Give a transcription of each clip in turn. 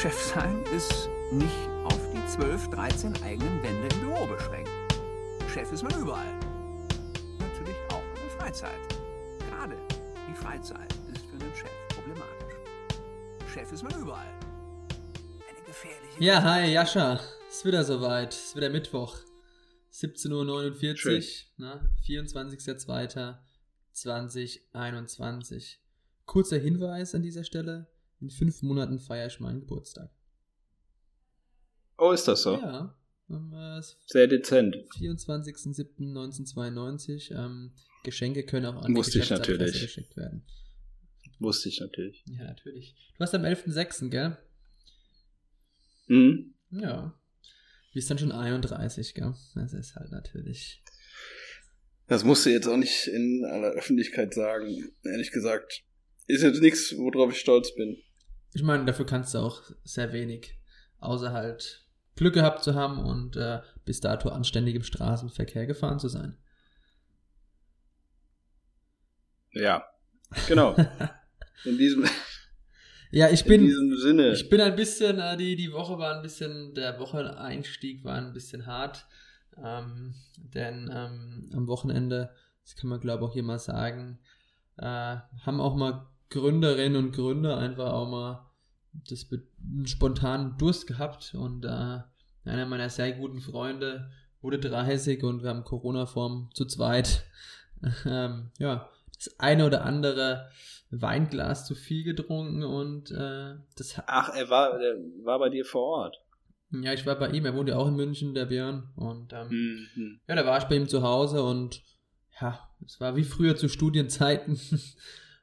Chef sein ist nicht auf die 12, 13 eigenen Wände im Büro beschränkt. Chef ist man überall. Natürlich auch in der Freizeit. Gerade die Freizeit ist für einen Chef problematisch. Chef ist man überall. Eine gefährliche. Ja, hi, Jascha. Ist wieder soweit. Ist wieder Mittwoch. 17.49 Uhr, ne? 24.02.2021. Kurzer Hinweis an dieser Stelle. In fünf Monaten feiere ich meinen Geburtstag. Oh, ist das so? Ja. Äh, Sehr dezent. 24.07.1992. Ähm, Geschenke können auch an Wusste die ich natürlich. geschickt werden. Wusste ich natürlich. Ja, natürlich. Du hast am 11.06., gell? Mhm. Ja. Du bist dann schon 31, gell? Das ist halt natürlich. Das musst du jetzt auch nicht in aller Öffentlichkeit sagen. Ehrlich gesagt, ist jetzt nichts, worauf ich stolz bin. Ich meine, dafür kannst du auch sehr wenig. Außer halt Glück gehabt zu haben und äh, bis dato anständig im Straßenverkehr gefahren zu sein. Ja, genau. In diesem, Ja, ich in bin. diesem Sinne. Ich bin ein bisschen, äh, die, die Woche war ein bisschen, der Wocheneinstieg war ein bisschen hart. Ähm, denn ähm, am Wochenende, das kann man glaube ich auch hier mal sagen, äh, haben auch mal Gründerinnen und Gründer einfach auch mal das einen spontanen Durst gehabt und äh, einer meiner sehr guten Freunde wurde 30 und wir haben Corona-Form zu zweit. ähm, ja, das eine oder andere Weinglas zu viel getrunken und äh, das hat Ach, er war, der war bei dir vor Ort. ja, ich war bei ihm, er wohnt ja auch in München, der Björn. Und ähm, Mhm. ja, da war ich bei ihm zu Hause und ja, es war wie früher zu Studienzeiten.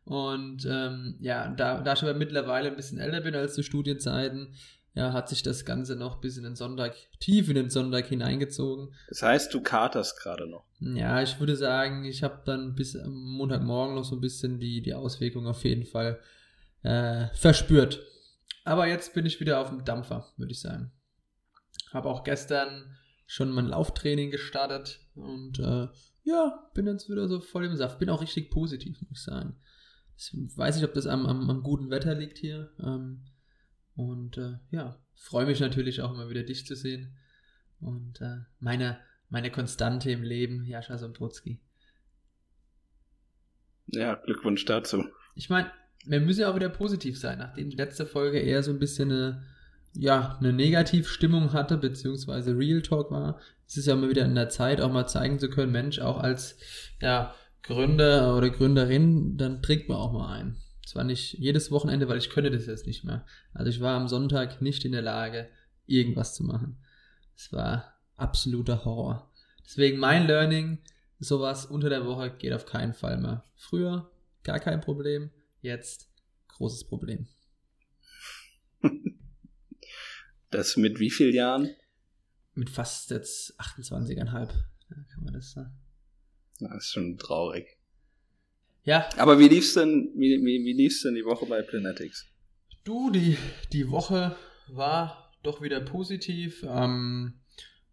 Und ähm, ja, da, da ich aber mittlerweile ein bisschen älter bin als zu Studienzeiten, ja, hat sich das Ganze noch bis in den Sonntag, tief in den Sonntag hineingezogen. Das heißt, du katerst gerade noch. Ja, ich würde sagen, ich habe dann bis am Montagmorgen noch so ein bisschen die, die Auswirkungen auf jeden Fall äh, verspürt. Aber jetzt bin ich wieder auf dem Dampfer, würde ich sagen. Habe auch gestern schon mein Lauftraining gestartet und äh, ja, bin jetzt wieder so voll im Saft. Bin auch richtig positiv, muss ich sagen. Ich weiß nicht, ob das am, am, am guten Wetter liegt hier. Ähm, und äh, ja, freue mich natürlich auch immer wieder dich zu sehen. Und äh, meine, meine Konstante im Leben, Jascha Sombrutski. Ja, Glückwunsch dazu. Ich meine, wir müssen ja auch wieder positiv sein, nachdem die letzte Folge eher so ein bisschen eine, ja, eine Negativstimmung hatte, beziehungsweise Real Talk war. Es ist ja immer wieder in der Zeit, auch mal zeigen zu können, Mensch, auch als ja, Gründer oder Gründerin, dann trinkt man auch mal ein. Zwar nicht jedes Wochenende, weil ich könnte das jetzt nicht mehr. Also ich war am Sonntag nicht in der Lage, irgendwas zu machen. Es war absoluter Horror. Deswegen mein Learning, sowas unter der Woche geht auf keinen Fall mehr. Früher gar kein Problem, jetzt großes Problem. Das mit wie vielen Jahren? Mit fast jetzt 28,5. Ja, kann man das sagen. Das ist schon traurig. Ja, Aber wie lief's denn, wie, wie, wie lief's denn die Woche bei Planetics? Du, die, die Woche war doch wieder positiv. Ähm,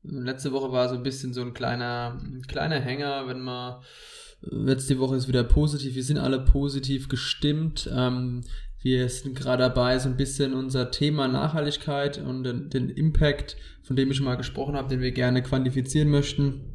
letzte Woche war so ein bisschen so ein kleiner, ein kleiner Hänger, wenn man jetzt die Woche ist wieder positiv. Wir sind alle positiv gestimmt. Ähm, wir sind gerade dabei, so ein bisschen unser Thema Nachhaltigkeit und den, den Impact, von dem ich schon mal gesprochen habe, den wir gerne quantifizieren möchten,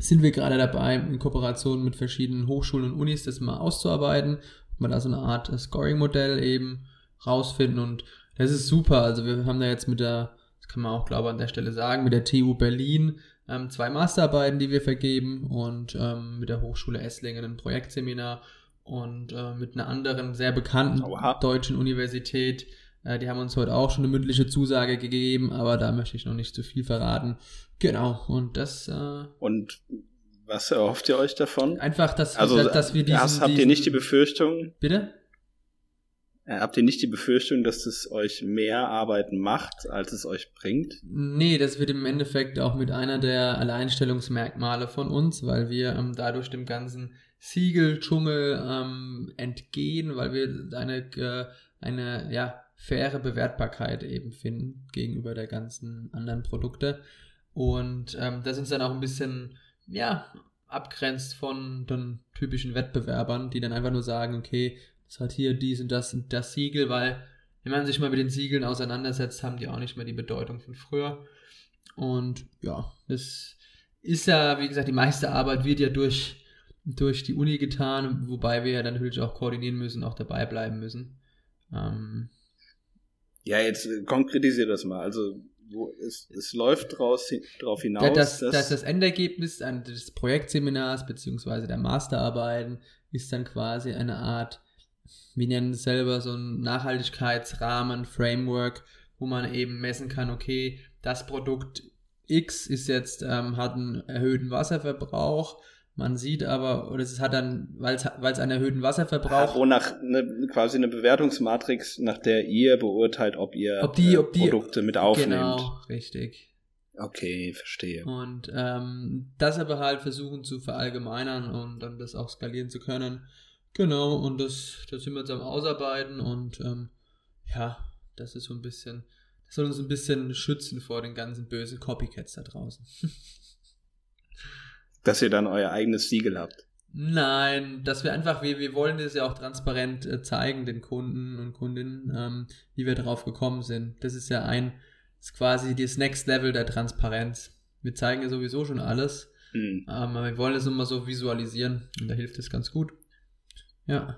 sind wir gerade dabei, in Kooperation mit verschiedenen Hochschulen und Unis das mal auszuarbeiten, ob man da so eine Art Scoring-Modell eben rausfinden und das ist super. Also wir haben da jetzt mit der, das kann man auch glaube ich an der Stelle sagen, mit der TU Berlin ähm, zwei Masterarbeiten, die wir vergeben und ähm, mit der Hochschule Esslingen ein Projektseminar und äh, mit einer anderen sehr bekannten Oha. deutschen Universität. Äh, die haben uns heute auch schon eine mündliche Zusage gegeben, aber da möchte ich noch nicht zu viel verraten. Genau, und das äh, Und was erhofft ihr euch davon? einfach, dass, Also, dass, dass wir diesen, erst habt ihr diesen- nicht die Befürchtung, Bitte? äh, habt ihr nicht die Befürchtung, dass es euch mehr Arbeiten macht, als es euch bringt? Nee, das wird im Endeffekt auch mit einer der Alleinstellungsmerkmale von uns, weil wir ähm, dadurch dem ganzen Siegel-Dschungel ähm, entgehen, weil wir eine, äh, eine ja, faire Bewertbarkeit eben finden gegenüber der ganzen anderen Produkte. Und ähm, das uns dann auch ein bisschen, ja, abgrenzt von den typischen Wettbewerbern, die dann einfach nur sagen, okay, das hat hier dies und das und das Siegel, weil wenn man sich mal mit den Siegeln auseinandersetzt, haben die auch nicht mehr die Bedeutung von früher. Und ja, das ist ja, wie gesagt, die meiste Arbeit wird ja durch, durch die Uni getan, wobei wir ja dann natürlich auch koordinieren müssen, auch dabei bleiben müssen. Ähm, ja, jetzt äh, konkretisier das mal. Also wo es, es läuft draus, darauf hinaus, das, dass, dass das Endergebnis des Projektseminars beziehungsweise der Masterarbeiten ist dann quasi eine Art, wir nennen es selber so ein Nachhaltigkeitsrahmen, Framework, wo man eben messen kann, okay, das Produkt X ist jetzt, ähm, hat einen erhöhten Wasserverbrauch, man sieht aber, oder es hat dann, weil es einen erhöhten Wasserverbrauch. Wonach eine, quasi eine Bewertungsmatrix, nach der ihr beurteilt, ob ihr ob die, ob die, Produkte mit aufnehmt. Genau, richtig. Okay, verstehe. Und ähm, das aber halt versuchen zu verallgemeinern und dann das auch skalieren zu können. Genau, und das, das sind wir jetzt am Ausarbeiten und ähm, ja, das ist so ein bisschen, das soll uns ein bisschen schützen vor den ganzen bösen Copycats da draußen. dass ihr dann euer eigenes Siegel habt. Nein, dass wir einfach, wir, wir wollen das ja auch transparent äh, zeigen, den Kunden und Kundinnen, ähm, wie wir darauf gekommen sind. Das ist ja ein, ist quasi das Next Level der Transparenz. Wir zeigen ja sowieso schon alles, mhm. aber wir wollen es immer so visualisieren und da hilft es ganz gut. Ja.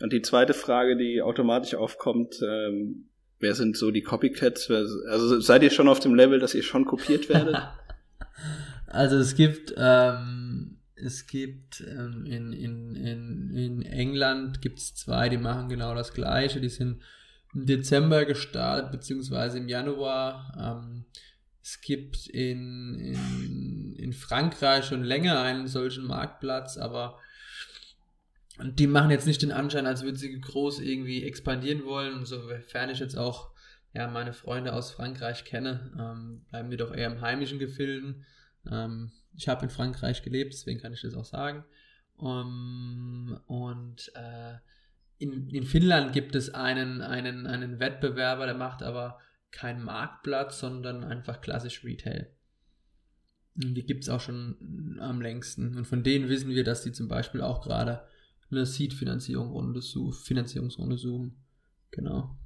Und die zweite Frage, die automatisch aufkommt, ähm, wer sind so die Copycats? Also seid ihr schon auf dem Level, dass ihr schon kopiert werdet? Also es gibt, ähm, es gibt ähm, in, in, in, in England gibt es zwei, die machen genau das gleiche. Die sind im Dezember gestartet, beziehungsweise im Januar. Ähm, es gibt in, in, in Frankreich schon länger einen solchen Marktplatz, aber die machen jetzt nicht den Anschein, als würden sie groß irgendwie expandieren wollen. Und sofern ich jetzt auch ja, meine Freunde aus Frankreich kenne, ähm, bleiben die doch eher im heimischen Gefilden. Ähm, ich habe in Frankreich gelebt, deswegen kann ich das auch sagen. Um, und äh, in, in Finnland gibt es einen, einen, einen Wettbewerber, der macht aber keinen Marktplatz, sondern einfach klassisch Retail. Und die gibt es auch schon am längsten. Und von denen wissen wir, dass die zum Beispiel auch gerade eine Seed-Finanzierungsrunde Finanzierungsrunde suchen. Genau.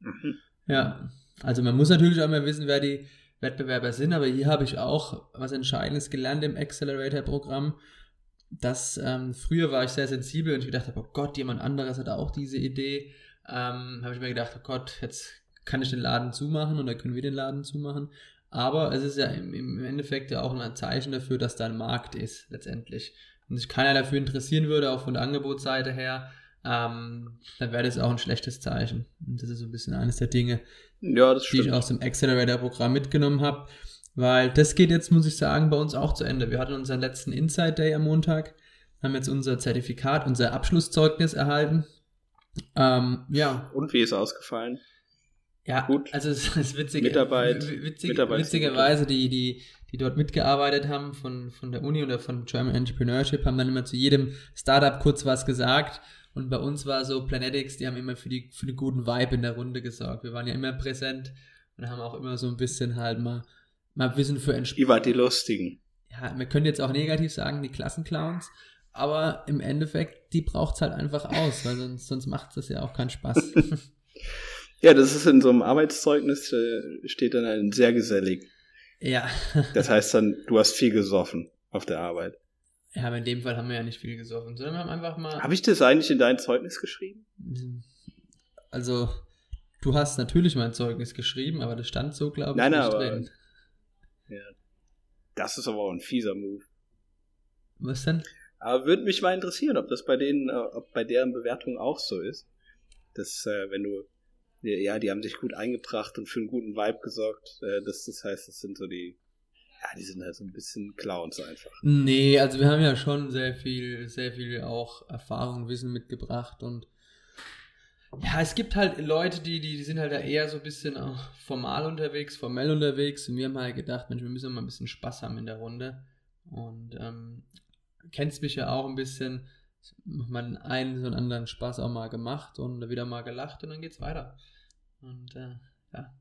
Mhm. Ja, also man muss natürlich auch mal wissen, wer die, Wettbewerber sind, aber hier habe ich auch was Entscheidendes gelernt im Accelerator-Programm, dass ähm, früher war ich sehr sensibel und ich gedacht habe, oh Gott, jemand anderes hat auch diese Idee. Ähm, habe ich mir gedacht, oh Gott, jetzt kann ich den Laden zumachen dann können wir den Laden zumachen. Aber es ist ja im, im Endeffekt ja auch ein Zeichen dafür, dass da ein Markt ist, letztendlich. Wenn sich keiner dafür interessieren würde, auch von der Angebotsseite her, ähm, dann wäre das auch ein schlechtes Zeichen. Und das ist so ein bisschen eines der Dinge, ja, die ich aus dem Accelerator-Programm mitgenommen habe. Weil das geht jetzt, muss ich sagen, bei uns auch zu Ende. Wir hatten unseren letzten Inside Day am Montag, haben jetzt unser Zertifikat, unser Abschlusszeugnis erhalten. Ähm, ja. Und wie ist ausgefallen? Ja, gut. Also es ist witzig, Mitarbeit, witzig, witzigerweise, die, die, die dort mitgearbeitet haben von, von der Uni oder von German Entrepreneurship, haben dann immer zu jedem Startup kurz was gesagt und bei uns war so Planetics, die haben immer für, die, für den guten Vibe in der Runde gesorgt. Wir waren ja immer präsent und haben auch immer so ein bisschen halt mal, mal Wissen für Entspannung. Wart die Lustigen. Ja, wir können jetzt auch negativ sagen, die Klassenclowns. Aber im Endeffekt, die braucht es halt einfach aus, weil sonst, sonst macht es ja auch keinen Spaß. ja, das ist in so einem Arbeitszeugnis, äh, steht dann ein sehr gesellig. Ja. das heißt dann, du hast viel gesoffen auf der Arbeit. Ja, aber in dem Fall haben wir ja nicht viel gesoffen, sondern wir haben einfach mal. Habe ich das eigentlich in dein Zeugnis geschrieben? Also, du hast natürlich mein Zeugnis geschrieben, aber das stand so, glaube ich, nein, nicht aber, drin. Ja. Das ist aber auch ein fieser Move. Was denn? Aber würde mich mal interessieren, ob das bei denen, äh, ob bei deren Bewertung auch so ist. Dass, äh, wenn du, ja, die haben sich gut eingebracht und für einen guten Vibe gesorgt. Äh, das, das heißt, das sind so die ja, die sind halt so ein bisschen Clowns einfach. Nee, also wir haben ja schon sehr viel, sehr viel auch Erfahrung, Wissen mitgebracht und ja, es gibt halt Leute, die, die, die sind halt da eher so ein bisschen auch formal unterwegs, formell unterwegs. Und wir haben halt gedacht, Mensch, wir müssen mal ein bisschen Spaß haben in der Runde. Und ähm, kennst mich ja auch ein bisschen, man einen einen anderen Spaß auch mal gemacht und wieder mal gelacht und dann geht's weiter. Und äh, ja,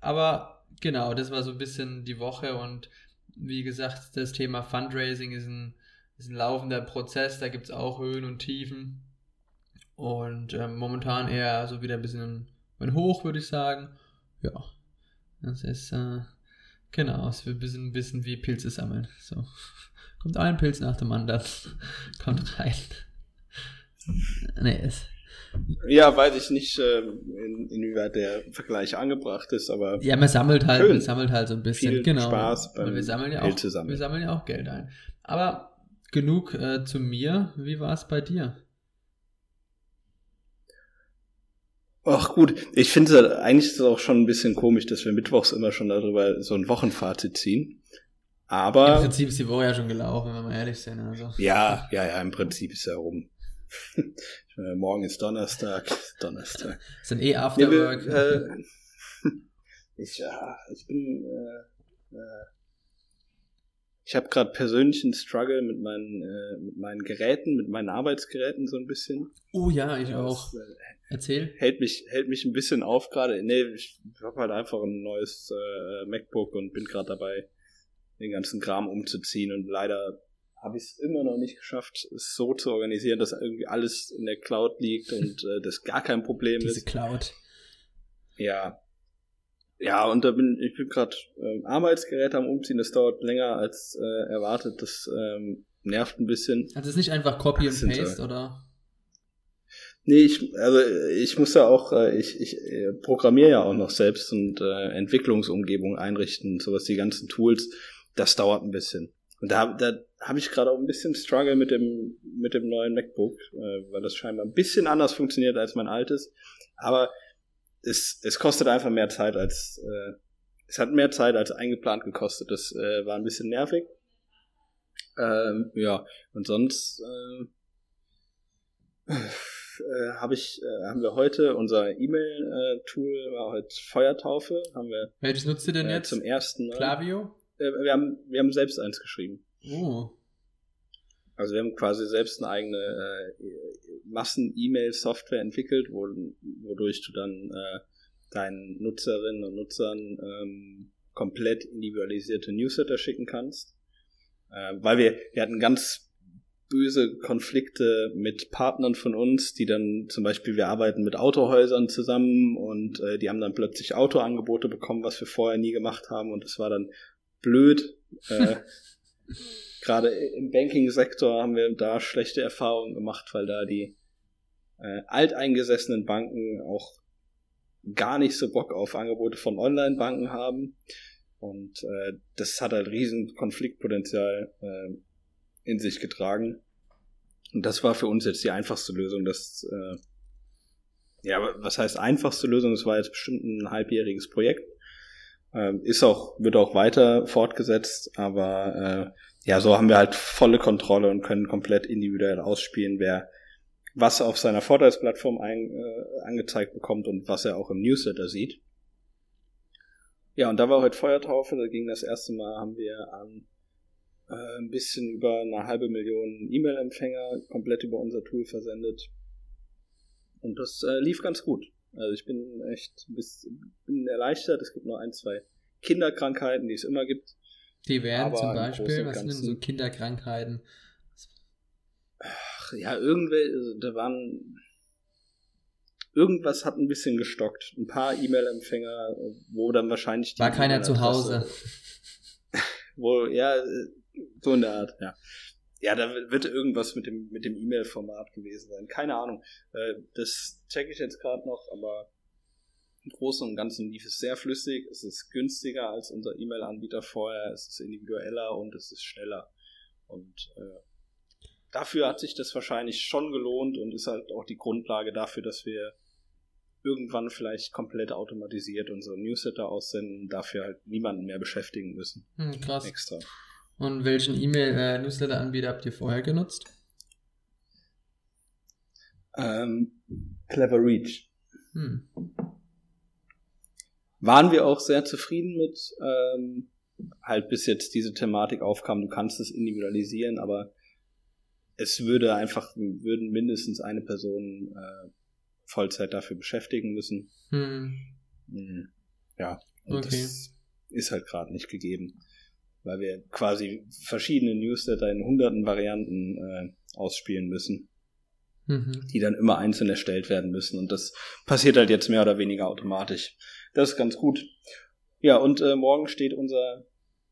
aber genau, das war so ein bisschen die Woche und wie gesagt, das Thema Fundraising ist ein, ist ein laufender Prozess, da gibt es auch Höhen und Tiefen. Und ähm, momentan eher so wieder ein bisschen ein Hoch, würde ich sagen. Ja, das ist, äh, genau, es wird ein bisschen, ein bisschen wie Pilze sammeln. So, kommt ein Pilz nach dem anderen, kommt rein. Nee, es, Ja, weiß ich nicht, ähm, in, inwieweit der Vergleich angebracht ist, aber Ja, man sammelt halt, Schön. man sammelt halt so ein bisschen, Viel genau. Spaß beim Und wir sammeln ja auch, sammeln. wir sammeln ja auch Geld ein. Aber genug äh, zu mir. Wie war es bei dir? ach gut, ich finde eigentlich ist es auch schon ein bisschen komisch, dass wir mittwochs immer schon darüber so ein Wochenfazit ziehen. Im Aber Prinzip ist die Woche ja schon gelaufen, wenn wir ehrlich sind. Also. ja, ja, ja, im Prinzip ist er rum. Meine, Morgen ist Donnerstag, Donnerstag. Das sind eh Afterwork. wir, äh, ich, ja, ich bin, äh, äh, ich habe gerade persönlichen Struggle mit meinen, äh, mit meinen Geräten, mit meinen Arbeitsgeräten so ein bisschen. oh ja, ich auch. Das, äh, Erzähl. hält mich, hält mich ein bisschen auf gerade. Nee, ich habe halt einfach ein neues äh, MacBook und bin gerade dabei, den ganzen Kram umzuziehen und leider habe ich es immer noch nicht geschafft, es so zu organisieren, dass irgendwie alles in der Cloud liegt und äh, das gar kein Problem Diese ist. Cloud. Ja. Ja, und da bin ich bin gerade ähm, Arbeitsgeräte am Umziehen, das dauert länger als äh, erwartet, das ähm, nervt ein bisschen. Also es ist nicht einfach Copy and Paste, oder? Nee, ich, also ich muss ja auch, äh, ich, ich äh, programmiere ja auch noch selbst und äh, Entwicklungsumgebung einrichten, sowas, die ganzen Tools, das dauert ein bisschen. Und da, da habe ich gerade auch ein bisschen Struggle mit dem, mit dem neuen MacBook, äh, weil das scheinbar ein bisschen anders funktioniert als mein altes. Aber es, es kostet einfach mehr Zeit als, äh, es hat mehr Zeit als eingeplant gekostet. Das äh, war ein bisschen nervig. Ähm, ja, und sonst, äh, äh, habe ich, äh, haben wir heute unser E-Mail-Tool war heute Feuertaufe, haben wir Welches nutzt ihr denn äh, jetzt? zum ersten Mal. Klaviyo? Äh, wir haben, wir haben selbst eins geschrieben. Oh. Also wir haben quasi selbst eine eigene äh, Massen-E-Mail-Software entwickelt, wo, wodurch du dann äh, deinen Nutzerinnen und Nutzern ähm, komplett individualisierte Newsletter schicken kannst. Äh, weil wir, wir hatten ganz böse Konflikte mit Partnern von uns, die dann zum Beispiel, wir arbeiten mit Autohäusern zusammen und äh, die haben dann plötzlich Autoangebote bekommen, was wir vorher nie gemacht haben und das war dann blöd. Äh, Gerade im Banking-Sektor haben wir da schlechte Erfahrungen gemacht, weil da die äh, alteingesessenen Banken auch gar nicht so Bock auf Angebote von Online-Banken haben. Und äh, das hat halt riesen Konfliktpotenzial äh, in sich getragen. Und das war für uns jetzt die einfachste Lösung. Das, äh, ja, was heißt einfachste Lösung? Es war jetzt bestimmt ein halbjähriges Projekt. Ähm, ist auch, wird auch weiter fortgesetzt, aber äh, ja, so haben wir halt volle Kontrolle und können komplett individuell ausspielen, wer was auf seiner Vorteilsplattform ein, äh, angezeigt bekommt und was er auch im Newsletter sieht. Ja, und da war heute Feuertaufe, da ging das erste Mal, haben wir an äh, ein bisschen über eine halbe Million E-Mail-Empfänger komplett über unser Tool versendet. Und das äh, lief ganz gut. Also ich bin echt bis, bin erleichtert. Es gibt nur ein, zwei Kinderkrankheiten, die es immer gibt. Die wären zum Beispiel, was sind denn so Kinderkrankheiten? Ach, ja, irgendwelche, also da waren irgendwas hat ein bisschen gestockt. Ein paar E-Mail-Empfänger, wo dann wahrscheinlich die War keiner zu Hause. Wo, ja, so in der Art, ja. Ja, da wird irgendwas mit dem, mit dem E-Mail-Format gewesen sein. Keine Ahnung. Äh, Das checke ich jetzt gerade noch, aber im Großen und Ganzen lief es sehr flüssig. Es ist günstiger als unser E-Mail-Anbieter vorher. Es ist individueller und es ist schneller. Und äh, dafür hat sich das wahrscheinlich schon gelohnt und ist halt auch die Grundlage dafür, dass wir irgendwann vielleicht komplett automatisiert unsere Newsletter aussenden und dafür halt niemanden mehr beschäftigen müssen. Hm, krass. Extra. Und welchen E-Mail-Newsletter-Anbieter habt ihr vorher genutzt? Ähm, Clever Reach. Hm. Waren wir auch sehr zufrieden mit, ähm, halt bis jetzt diese Thematik aufkam, du kannst es individualisieren, aber es würde einfach, würden mindestens eine Person äh, Vollzeit dafür beschäftigen müssen. Hm. Mhm. Ja, und Okay. das ist halt gerade nicht gegeben, weil wir quasi verschiedene Newsletter in hunderten Varianten äh, ausspielen müssen. mhm. die dann immer einzeln erstellt werden müssen. Und das passiert halt jetzt mehr oder weniger automatisch. Das ist ganz gut. Ja, und äh, morgen steht unser,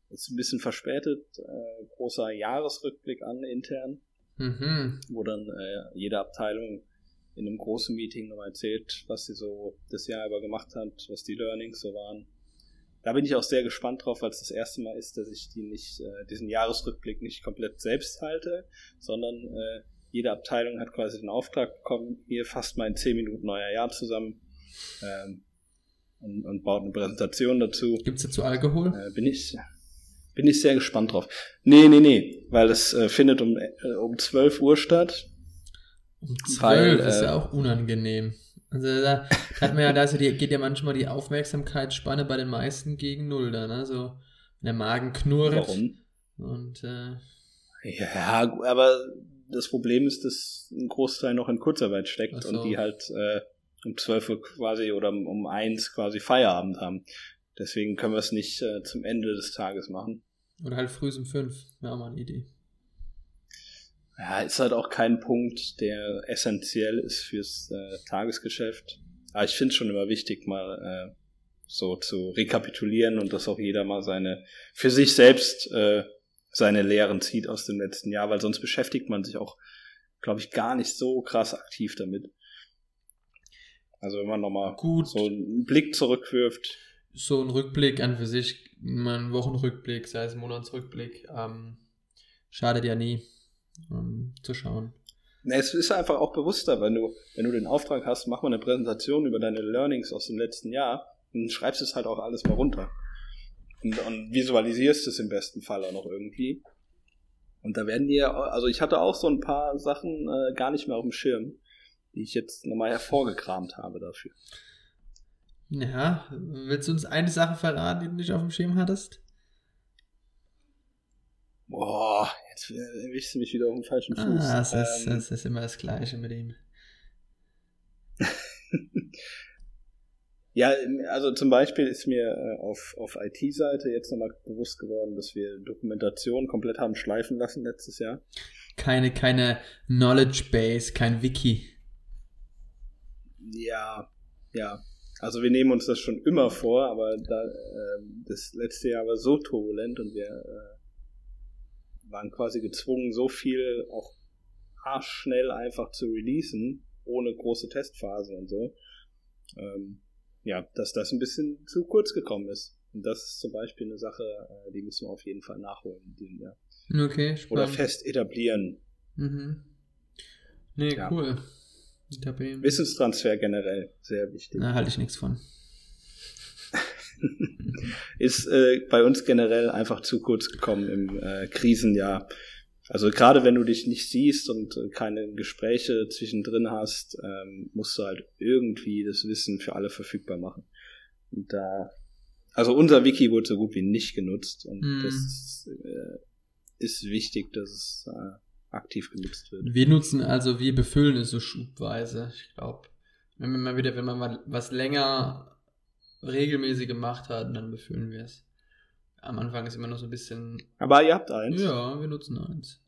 ist ein bisschen verspätet, äh, großer Jahresrückblick an intern, mhm. wo dann äh, jede Abteilung in einem großen Meeting nochmal erzählt, was sie so das Jahr über gemacht hat, was die Learnings so waren. Da bin ich auch sehr gespannt drauf, weil es das erste Mal ist, dass ich die nicht, äh, diesen Jahresrückblick nicht komplett selbst halte, sondern äh, jede Abteilung hat quasi den Auftrag bekommen, hier fasst mal in 10 Minuten euer Jahr zusammen ähm, und, und, baut eine Präsentation dazu. Gibt's dazu Alkohol? Äh, bin ich bin ich sehr gespannt drauf. Nee, nee, nee, weil es äh, findet um, äh, um 12 Uhr statt. Um 12 weil, ist ja äh, auch unangenehm. Also da hat man ja, da die, geht ja manchmal die Aufmerksamkeitsspanne bei den meisten gegen null dann, ne? So, der Magen knurrt. Warum? Und äh, ja, aber das Problem ist, dass ein Großteil noch in Kurzarbeit steckt so. und die halt äh, um 12 Uhr quasi oder um, um 1 quasi Feierabend haben. Deswegen können wir es nicht äh, zum Ende des Tages machen. Oder halt früh um 5, wäre auch mal eine Idee. Ja, ist halt auch kein Punkt, der essentiell ist fürs äh, Tagesgeschäft. Aber ich finde es schon immer wichtig, mal äh, so zu rekapitulieren und dass auch jeder mal seine, für sich selbst äh, seine Lehren zieht aus dem letzten Jahr, weil sonst beschäftigt man sich auch, glaube ich, gar nicht so krass aktiv damit. Also wenn man nochmal so einen Blick zurückwirft. So ein Rückblick an für sich, mal ein Wochenrückblick, sei es ein Monatsrückblick, ähm, schadet ja nie ähm, zu schauen. Na, es ist einfach auch bewusster, wenn du, wenn du den Auftrag hast, mach mal eine Präsentation über deine Learnings aus dem letzten Jahr und schreibst es halt auch alles mal runter. Und, und visualisierst es im besten Fall auch noch irgendwie. Und da werden dir, also ich hatte auch so ein paar Sachen äh, gar nicht mehr auf dem Schirm, die ich jetzt nochmal hervorgekramt habe dafür. Ja, willst du uns eine Sache verraten, die du nicht auf dem Schirm hattest? Boah, jetzt erwischst du mich wieder auf dem falschen Fuß. Ah, das, ist, ähm, das ist immer das Gleiche mit ihm. ja, also zum Beispiel ist mir äh, auf, auf IT-Seite jetzt nochmal bewusst geworden, dass wir Dokumentation komplett haben schleifen lassen letztes Jahr. Keine, keine Knowledge Base, kein Wiki. Ja, ja. Also wir nehmen uns das schon immer vor, aber da, äh, das letzte Jahr war so turbulent und wir äh, waren quasi gezwungen, so viel auch arschschnell einfach zu releasen, ohne große Testphase und so. Ähm, ja, dass das ein bisschen zu kurz gekommen ist. Und das ist zum Beispiel eine Sache, äh, die müssen wir auf jeden Fall nachholen in diesem Jahr. Okay, spannend. Oder fest etablieren. Mhm. Nee, ja. cool. Wissenstransfer generell, sehr wichtig. Da halte ich nichts von. Ist äh, bei uns generell einfach zu kurz gekommen im äh, Krisenjahr. Also gerade wenn du dich nicht siehst und äh, keine Gespräche zwischendrin hast, ähm, musst du halt irgendwie das Wissen für alle verfügbar machen. Und da, also unser Wiki wurde so gut wie nicht genutzt und mm. das ist, äh, ist wichtig, dass es aktiv genutzt wird. Wir nutzen also, wir befüllen es so schubweise. Ich glaube, wenn man mal wieder, wenn man was länger regelmäßig gemacht hat, dann befüllen wir es. Am Anfang ist immer noch so ein bisschen. Aber ihr habt eins. Ja, wir nutzen eins.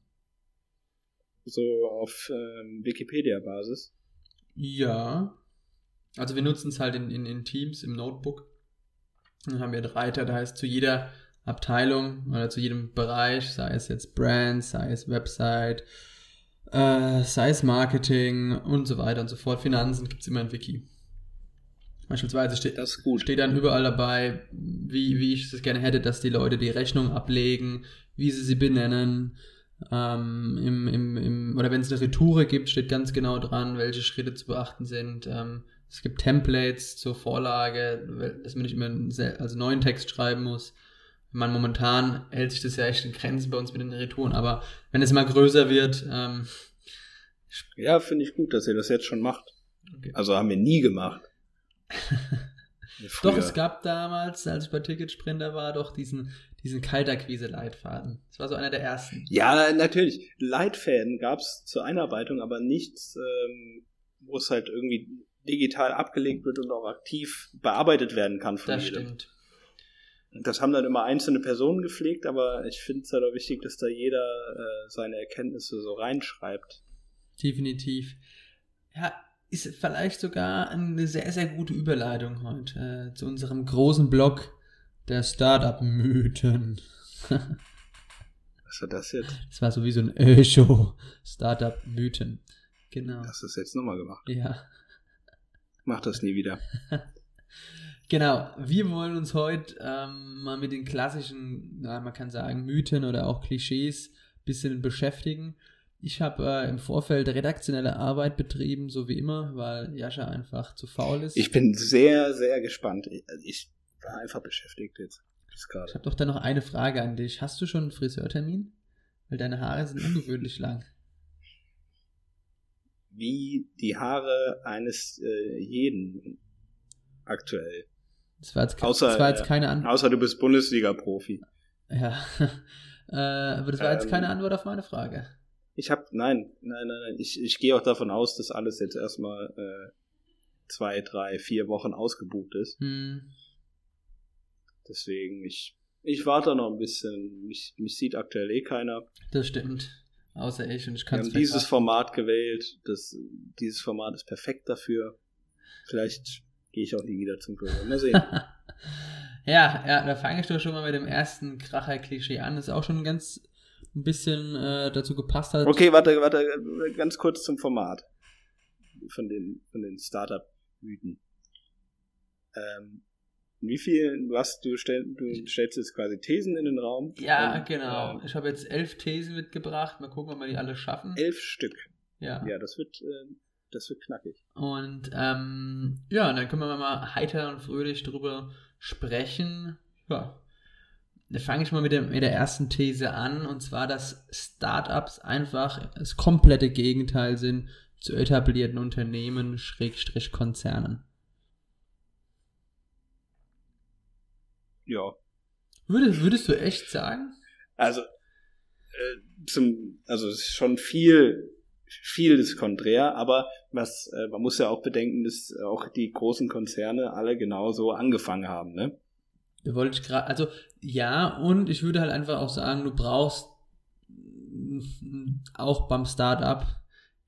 So auf ähm, Wikipedia-Basis. Ja. Also wir nutzen es halt in, in, in Teams im Notebook. Dann haben wir einen Reiter, da heißt zu jeder Abteilung oder zu jedem Bereich, sei es jetzt Brand, sei es Website, äh, sei es Marketing und so weiter und so fort, Finanzen, gibt es immer ein Wiki. Beispielsweise steht, das steht dann überall dabei, wie, wie ich es gerne hätte, dass die Leute die Rechnung ablegen, wie sie sie benennen. Ähm, im, im, im, oder wenn es eine Retoure gibt, steht ganz genau dran, welche Schritte zu beachten sind. Ähm, es gibt Templates zur Vorlage, dass man nicht immer einen also neuen Text schreiben muss. Man momentan hält sich das ja echt in Grenzen bei uns mit den Retouren, aber wenn es mal größer wird. Ähm, ja, finde ich gut, dass ihr das jetzt schon macht. Okay. Also haben wir nie gemacht. Doch, es gab damals, als ich bei Ticketsprinter war, doch diesen, diesen Kaltakquise-Leitfaden. Das war so einer der ersten. Ja, natürlich. Leitfäden gab es zur Einarbeitung, aber nichts, ähm, wo es halt irgendwie digital abgelegt wird und auch aktiv bearbeitet werden kann von das jedem. Stimmt. Das haben dann immer einzelne Personen gepflegt, aber ich finde es halt auch wichtig, dass da jeder äh, seine Erkenntnisse so reinschreibt. definitiv. Ja, ist vielleicht sogar eine sehr, sehr gute Überleitung heute äh, zu unserem großen Blog der Startup-Mythen. Was war das jetzt? Das war so wie so ein Ö-Show. Startup-Mythen. Genau. Hast du das jetzt nochmal gemacht? Ja. Mach das nie wieder. Genau, wir wollen uns heute ähm, mal mit den klassischen, na, man kann sagen, Mythen oder auch Klischees ein bisschen beschäftigen. Ich habe äh, im Vorfeld redaktionelle Arbeit betrieben, so wie immer, weil Jascha einfach zu faul ist. Ich bin sehr, sehr gespannt. Ich, ich war einfach beschäftigt jetzt. Bis Ich gerade. habe doch dann noch eine Frage an dich. Hast du schon einen Friseurtermin? Weil deine Haare sind ungewöhnlich lang. Wie die Haare eines äh, jeden aktuell. Das war jetzt, ke- Außer, das war jetzt keine Antwort. Außer du bist Bundesliga-Profi. Ja. äh, aber das war jetzt Ähm, keine Antwort auf meine Frage. Ich habe, nein, nein, nein, nein. Ich, ich gehe auch davon aus, dass alles jetzt erstmal äh, zwei, drei, vier Wochen ausgebucht ist. Hm, Deswegen, ich, ich warte noch ein bisschen. Mich, mich sieht aktuell eh keiner. das stimmt. Außer ich und ich Wir kann haben es dieses Format gewählt. Das, dieses Format ist perfekt dafür. Vielleicht gehe ich auch nie wieder zum Friseur. Mal sehen. ja, ja, da fange ich doch schon mal mit dem ersten Kracher-Klischee an. Das auch schon ganz ein bisschen äh, dazu gepasst hat. Okay, warte, warte, ganz kurz zum Format. Von den, von den Startup-Mythen. Ähm, wie viel, du hast, du, stell, du stellst jetzt quasi Thesen in den Raum. Ja, Und, genau. äh, Ich habe jetzt elf Thesen mitgebracht. Mal gucken, ob wir die alle schaffen. elf Stück. Ja. Ja, das wird, äh, das wird knackig. Und ähm, ja, dann können wir mal heiter und fröhlich drüber sprechen. Ja. Da fange ich mal mit der, mit der ersten These an, und zwar, dass Startups einfach das komplette Gegenteil sind zu etablierten Unternehmen, Schrägstrich Konzernen. Ja. Würdest, würdest du echt sagen? Also, äh, zum, also es ist schon viel, viel des Konträr, aber was, äh, man muss ja auch bedenken, dass auch die großen Konzerne alle genauso angefangen haben, ne? Wollte ich gerade, also ja, und ich würde halt einfach auch sagen, du brauchst auch beim Startup,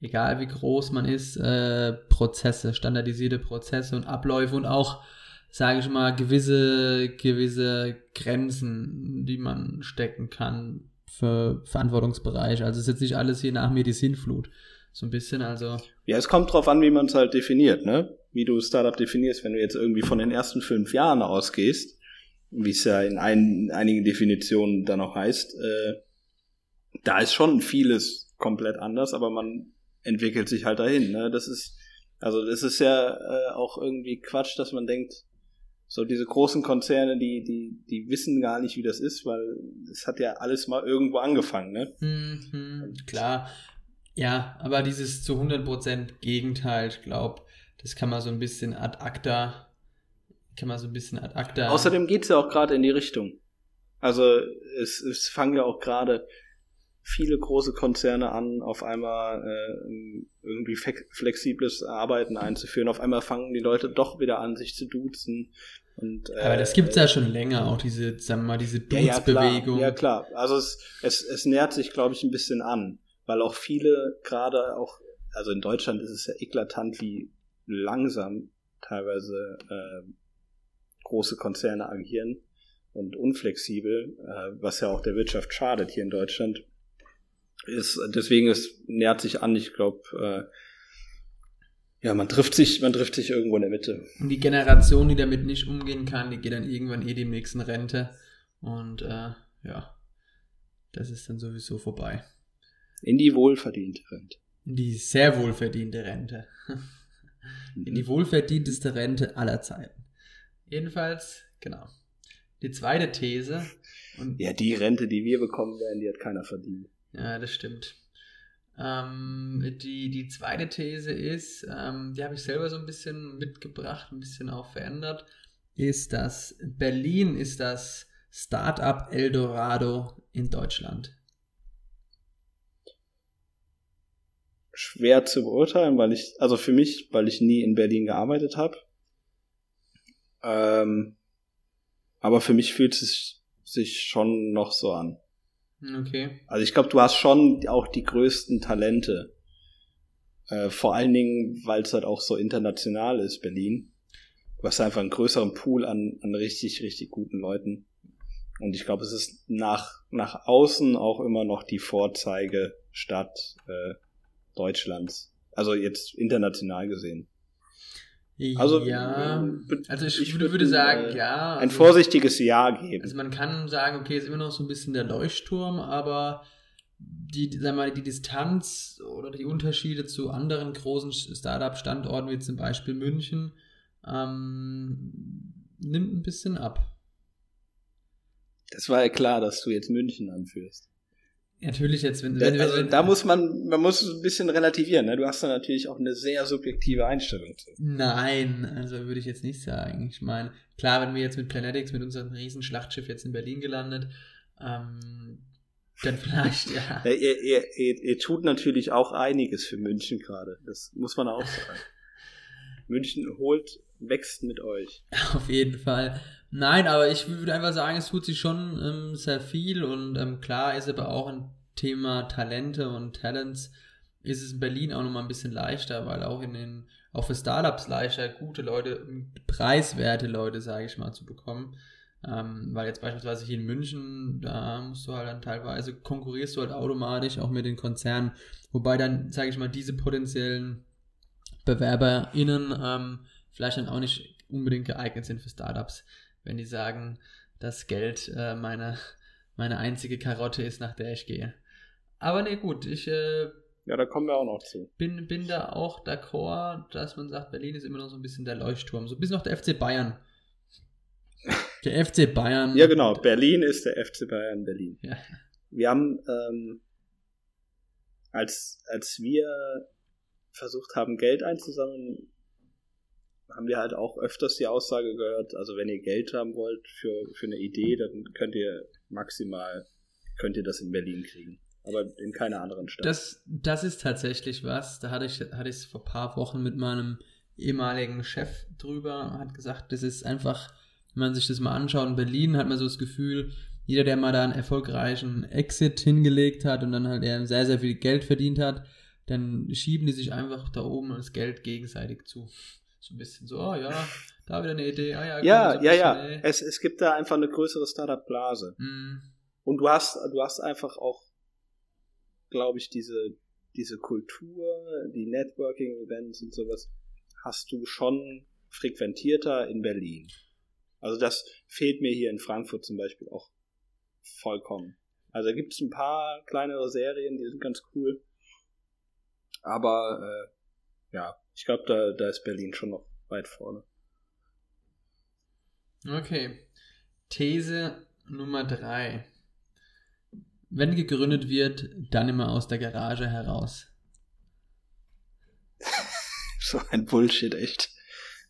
egal wie groß man ist, äh, Prozesse, standardisierte Prozesse und Abläufe und auch, sage ich mal, gewisse, gewisse Grenzen, die man stecken kann für Verantwortungsbereiche. Also es ist jetzt nicht alles hier nach Sinnflut. So ein bisschen, also. Ja, es kommt drauf an, wie man es halt definiert, ne? Wie du Startup definierst, wenn du jetzt irgendwie von den ersten fünf Jahren ausgehst, wie es ja in ein, einigen Definitionen dann auch heißt, äh, da ist schon vieles komplett anders, aber man entwickelt sich halt dahin, ne? Das ist, also das ist ja äh, auch irgendwie Quatsch, dass man denkt, so diese großen Konzerne, die, die, die wissen gar nicht, wie das ist, weil es hat ja alles mal irgendwo angefangen, ne? Mhm, klar. Ja, aber dieses zu 100% Gegenteil, ich glaube, das kann man so ein bisschen ad acta, kann man so ein bisschen ad acta. Außerdem geht's ja auch gerade in die Richtung. Also es, es fangen ja auch gerade viele große Konzerne an, auf einmal äh, irgendwie flexibles Arbeiten einzuführen. Auf einmal fangen die Leute doch wieder an, sich zu duzen. Und, äh, aber das gibt's ja schon länger, auch diese, sagen wir mal, diese ja, ja, ja, klar. Also es, es, es nähert sich, glaube ich, ein bisschen an. Weil auch viele gerade auch, also in Deutschland ist es ja eklatant, wie langsam teilweise äh, große Konzerne agieren und unflexibel, äh, was ja auch der Wirtschaft schadet hier in Deutschland. Ist, deswegen es nähert sich an, ich glaube, äh, ja, man trifft sich, man trifft sich irgendwo in der Mitte. Und die Generation, die damit nicht umgehen kann, die geht dann irgendwann eh demnächst in Rente. Und äh, ja, das ist dann sowieso vorbei. In die wohlverdiente Rente. In die sehr wohlverdiente Rente. In Mhm. die wohlverdienteste Rente aller Zeiten. Jedenfalls, genau. Die zweite These. Und Ja, die Rente, die wir bekommen werden, die hat keiner verdient. Ja, das stimmt. Ähm, die, die zweite These ist, ähm, die habe ich selber so ein bisschen mitgebracht, ein bisschen auch verändert, ist, dass Berlin ist das Startup Eldorado in Deutschland. Schwer zu beurteilen, weil ich, also für mich, weil ich nie in Berlin gearbeitet habe. Ähm, aber für mich fühlt es sich schon noch so an. Okay. Also ich glaube, du hast schon auch die größten Talente Äh, vor allen Dingen, weil es halt auch so international ist, Berlin. Du hast einfach einen größeren Pool an, an richtig, richtig guten Leuten. Und ich glaube, es ist nach, nach außen auch immer noch die Vorzeigestadt äh, Deutschlands. Also jetzt international gesehen. Also, ja, also ich, ich würde, würde sagen, ja. Also, ein vorsichtiges Ja geben. Also man kann sagen, okay, ist immer noch so ein bisschen der Leuchtturm, aber die, sagen wir mal, die Distanz oder die Unterschiede zu anderen großen Startup-Standorten, wie zum Beispiel München, ähm, nimmt ein bisschen ab. Das war ja klar, dass du jetzt München anführst. Natürlich jetzt, wenn, wenn, also, wenn da muss man, man muss ein bisschen relativieren. Ne? Du hast da natürlich auch eine sehr subjektive Einstellung zu. Nein, also würde ich jetzt nicht sagen. Ich meine, klar, wenn wir jetzt mit Planetics, mit unserem Riesenschlachtschiff jetzt in Berlin gelandet, ähm, dann vielleicht, ja. ja ihr, ihr, ihr, ihr tut natürlich auch einiges für München gerade. Das muss man auch sagen. München holt, wächst mit euch. Auf jeden Fall. Nein, aber ich würde einfach sagen, es tut sich schon ähm, sehr viel und ähm, klar ist aber auch ein Thema Talente und Talents ist es in Berlin auch nochmal ein bisschen leichter, weil auch in den, auch für Startups leichter, gute Leute, preiswerte Leute, sage ich mal, zu bekommen. Ähm, weil jetzt beispielsweise hier in München, da musst du halt dann teilweise, konkurrierst du halt automatisch auch mit den Konzernen, wobei dann, sage ich mal, diese potenziellen BewerberInnen ähm, vielleicht dann auch nicht unbedingt geeignet sind für Startups, wenn die sagen, dass Geld äh, meine, meine einzige Karotte ist, nach der ich gehe. Aber ne, gut, ich äh, ja, da kommen wir auch noch zu. Bin, bin da auch d'accord, dass man sagt, Berlin ist immer noch so ein bisschen der Leuchtturm. So ein bisschen noch der FC Bayern. Der FC Bayern. Ja, genau. Berlin ist der FC Bayern Berlin. Ja. Wir haben, ähm, als, als wir versucht haben, Geld einzusammeln, haben wir halt auch öfters die Aussage gehört, also wenn ihr Geld haben wollt für, für eine Idee, dann könnt ihr maximal, könnt ihr das in Berlin kriegen. Aber in keiner anderen Stadt. Das, das ist tatsächlich was. Da hatte ich hatte ich es vor ein paar Wochen mit meinem ehemaligen Chef drüber, hat gesagt, das ist einfach wenn man sich das mal anschaut, in Berlin hat man so das Gefühl, jeder, der mal da einen erfolgreichen Exit hingelegt hat und dann halt er sehr, sehr viel Geld verdient hat, dann schieben die sich einfach da oben das Geld gegenseitig zu. So ein bisschen so, oh ja, da wieder eine Idee, ah ja, ja, so ja, ja. Es, es gibt da einfach eine größere Startup-Blase. Mm. Und du hast, du hast einfach auch, glaube ich, diese, diese Kultur, die Networking-Events und sowas, hast du schon frequentierter in Berlin. Also das fehlt mir hier in Frankfurt zum Beispiel auch vollkommen. Also gibt es ein paar kleinere Serien, die sind ganz cool. Aber äh, ja, ich glaube, da, da ist Berlin schon noch weit vorne. Okay. These Nummer drei. Wenn gegründet wird, dann immer aus der Garage heraus. so ein Bullshit, echt.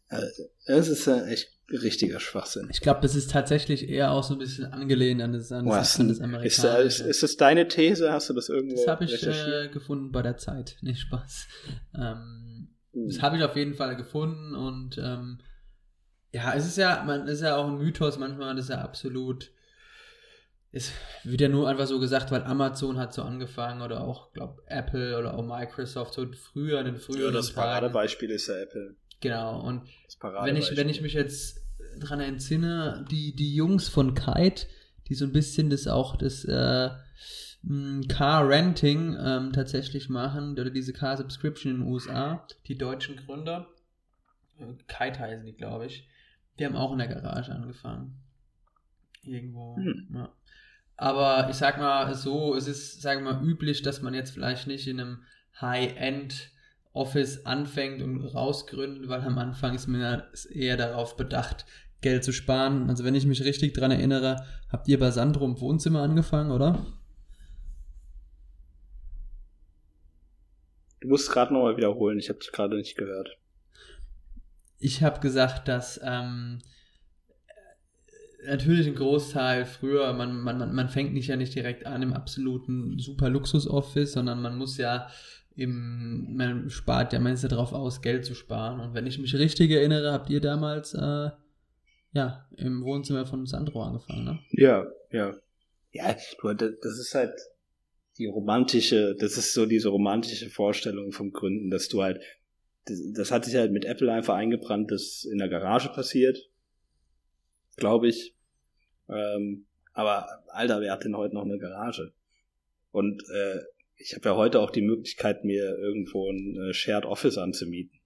Also, das ist ja echt richtiger Schwachsinn. Ich glaube, das ist tatsächlich eher auch so ein bisschen angelehnt an das, an das, an das Amerikanische. Ist, ist, ist, das deine These? Hast du das irgendwo Das habe ich äh, gefunden bei der Zeit. Nicht Spaß. Ähm. Das habe ich auf jeden Fall gefunden und ähm, ja, es ist ja, man ist ja auch ein Mythos manchmal, das ist ja absolut es wird ja nur einfach so gesagt, weil Amazon hat so angefangen oder auch, glaube Apple oder auch Microsoft so früher in den früheren Ja, das Paradebeispiel ist ja Apple. Genau, und wenn ich, wenn ich mich jetzt dran entsinne, die, die Jungs von Kite, die so ein bisschen das auch das äh, Car Renting ähm, tatsächlich machen, oder diese Car Subscription in den USA, die deutschen Gründer, äh, Kite heißen die, glaube ich, die haben auch in der Garage angefangen. Irgendwo. Hm. Ja. Aber ich sag mal so, es ist, sagen wir mal, üblich, dass man jetzt vielleicht nicht in einem High-End Office anfängt und rausgründet, weil am Anfang ist man eher darauf bedacht, Geld zu sparen. Also wenn ich mich richtig dran erinnere, habt ihr bei Sandro im Wohnzimmer angefangen, oder? Du musst gerade nochmal wiederholen, ich habe dich gerade nicht gehört. Ich habe gesagt, dass ähm, natürlich ein Großteil früher, man, man, man fängt nicht ja nicht direkt an im absoluten super Luxus-Office, sondern man muss ja im, man spart ja meistens darauf aus, Geld zu sparen. Und wenn ich mich richtig erinnere, habt ihr damals äh, ja im Wohnzimmer von Sandro angefangen, ne? Ja, ja. Ja, du, das ist halt, die romantische, das ist so diese romantische Vorstellung vom Gründen, dass du halt, das, das hat sich halt mit Apple einfach eingebrannt, das in der Garage passiert, glaube ich. Ähm, aber Alter, wer hat denn heute noch eine Garage? Und äh, ich habe ja heute auch die Möglichkeit, mir irgendwo ein äh, Shared Office anzumieten.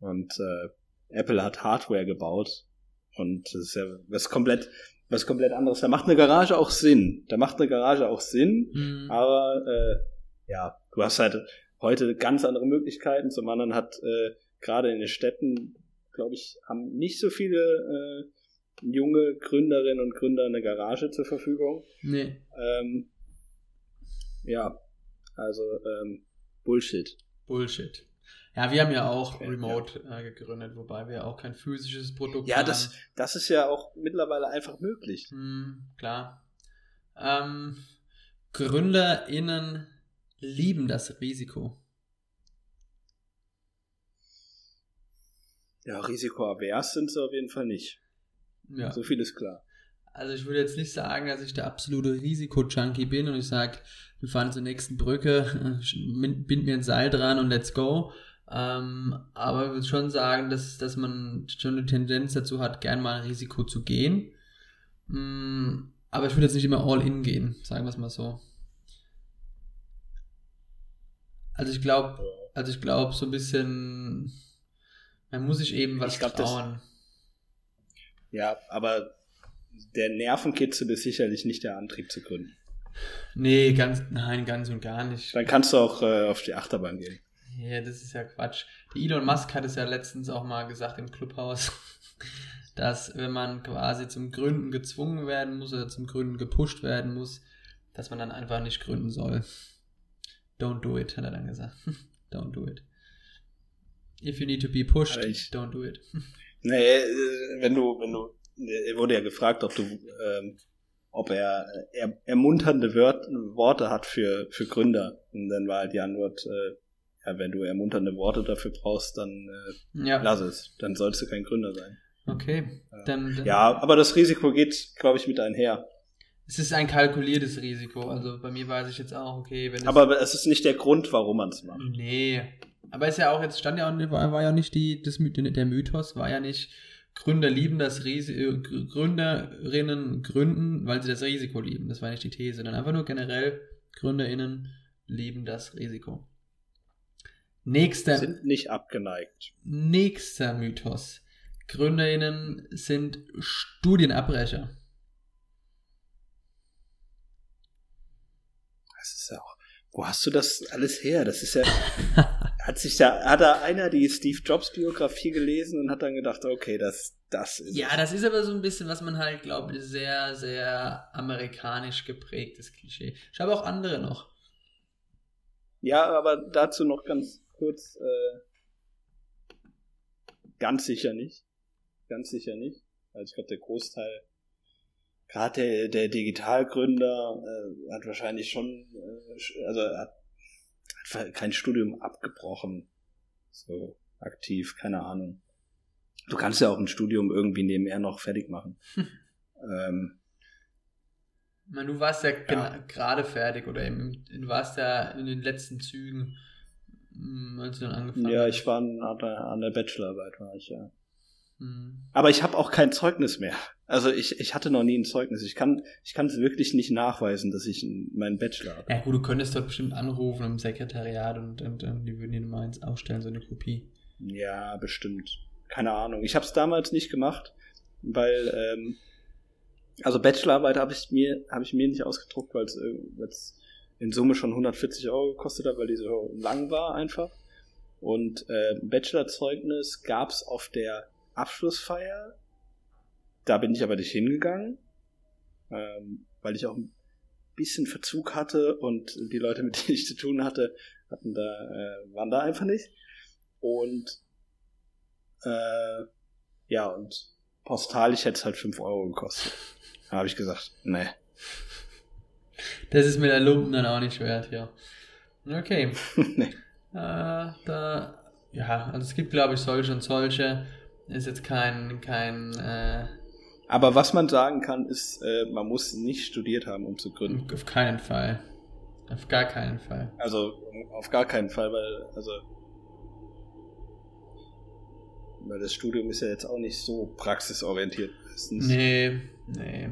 Und äh, Apple hat Hardware gebaut und das ist ja was komplett, was komplett anderes. Da macht eine Garage auch Sinn. Da macht eine Garage auch Sinn, mhm. aber äh, ja, du hast halt heute ganz andere Möglichkeiten. Zum anderen hat äh, gerade in den Städten, glaube ich, haben nicht so viele äh, junge Gründerinnen und Gründer eine Garage zur Verfügung. Nee. Ähm, ja, also ähm, Bullshit. Bullshit. Ja, wir haben ja auch okay, Remote ja. Äh, gegründet, wobei wir auch kein physisches Produkt ja, haben. Ja, das, das ist ja auch mittlerweile einfach möglich. Hm, klar. Ähm, GründerInnen lieben das Risiko. Ja, risikoavers sind sie auf jeden Fall nicht. Ja. So viel ist klar. Also ich würde jetzt nicht sagen, dass ich der absolute Risiko-Junkie bin und ich sage, wir fahren zur nächsten Brücke, bind mir ein Seil dran und let's go. Ähm, aber ich würde schon sagen, dass, dass man schon eine Tendenz dazu hat, gern mal ein Risiko zu gehen. Mm, aber ich würde jetzt nicht immer all in gehen, sagen wir es mal so. Also ich glaube, also ich glaube so ein bisschen, man muss sich eben was glaub, trauen. Das, ja, aber der Nervenkitzel ist sicherlich nicht der Antrieb zu gründen. Nee, ganz, nein, ganz und gar nicht. Dann kannst du auch äh, auf die Achterbahn gehen. Ja, das ist ja Quatsch. Der Elon Musk hat es ja letztens auch mal gesagt im Clubhaus, dass wenn man quasi zum Gründen gezwungen werden muss oder zum Gründen gepusht werden muss, dass man dann einfach nicht gründen soll. Don't do it, hat er dann gesagt. don't do it. If you need to be pushed, ich, don't do it. Nee, äh, wenn du, wenn du, er wurde ja gefragt, ob du, ähm, ob er, er ermunternde Wört, Worte hat für, für Gründer. Und dann war halt die Antwort, äh, ja, wenn du ermunternde Worte dafür brauchst, dann äh, ja. lass es. Dann sollst du kein Gründer sein. Okay. Dann, dann ja, aber das Risiko geht, glaube ich, mit einher. Es ist ein kalkuliertes Risiko. Also bei mir weiß ich jetzt auch, okay, wenn es Aber es ist nicht der Grund, warum man es macht. Nee. Aber ist ja auch, jetzt stand ja auch, war ja nicht die, das, der Mythos, war ja nicht, Gründer lieben das Risiko, äh, Gründerinnen gründen, weil sie das Risiko lieben. Das war nicht die These, sondern einfach nur generell, GründerInnen lieben das Risiko. Nächster. Sind nicht abgeneigt. Nächster Mythos. GründerInnen sind Studienabbrecher. Das ist ja auch. Wo hast du das alles her? Das ist ja. hat sich da, hat da einer die Steve Jobs Biografie gelesen und hat dann gedacht, okay, das, das ist. Ja, das ist aber so ein bisschen, was man halt glaubt, sehr, sehr amerikanisch geprägtes Klischee. Ich habe auch andere noch. Ja, aber dazu noch ganz kurz, äh, ganz sicher nicht. Ganz sicher nicht. Also ich glaube, der Großteil, gerade der, der Digitalgründer, äh, hat wahrscheinlich schon, äh, also hat, hat kein Studium abgebrochen. So aktiv, keine Ahnung. Du kannst ja auch ein Studium irgendwie nebenher noch fertig machen. Hm. Ähm, Man, du warst ja, ja. gerade fertig oder eben, du warst ja in den letzten Zügen als du dann angefangen Ja, ich war an der, an der Bachelorarbeit, war ich ja. Mhm. Aber ich habe auch kein Zeugnis mehr. Also ich, ich hatte noch nie ein Zeugnis. Ich kann ich kann es wirklich nicht nachweisen, dass ich meinen Bachelor habe. Ja gut, du könntest dort bestimmt anrufen im Sekretariat und, und, und die würden dir mal eins ausstellen, so eine Kopie. Ja, bestimmt. Keine Ahnung. Ich habe es damals nicht gemacht, weil ähm, also Bachelorarbeit habe ich mir habe ich mir nicht ausgedruckt, weil es in Summe schon 140 Euro gekostet hat, weil die so lang war einfach. Und äh, Bachelorzeugnis gab es auf der Abschlussfeier. Da bin ich aber nicht hingegangen, ähm, weil ich auch ein bisschen Verzug hatte und die Leute, mit denen ich zu tun hatte, hatten da, äh, waren da einfach nicht. Und äh, ja, und postalisch hätte es halt 5 Euro gekostet. Da habe ich gesagt, nee. Das ist mit der Lumpen dann auch nicht wert, ja. Okay. nee. Äh, da, ja, also es gibt, glaube ich, solche und solche. Ist jetzt kein, kein. Äh, Aber was man sagen kann, ist, äh, man muss nicht studiert haben, um zu gründen. Auf keinen Fall. Auf gar keinen Fall. Also auf gar keinen Fall, weil, also weil das Studium ist ja jetzt auch nicht so praxisorientiert meistens. Nee, nee.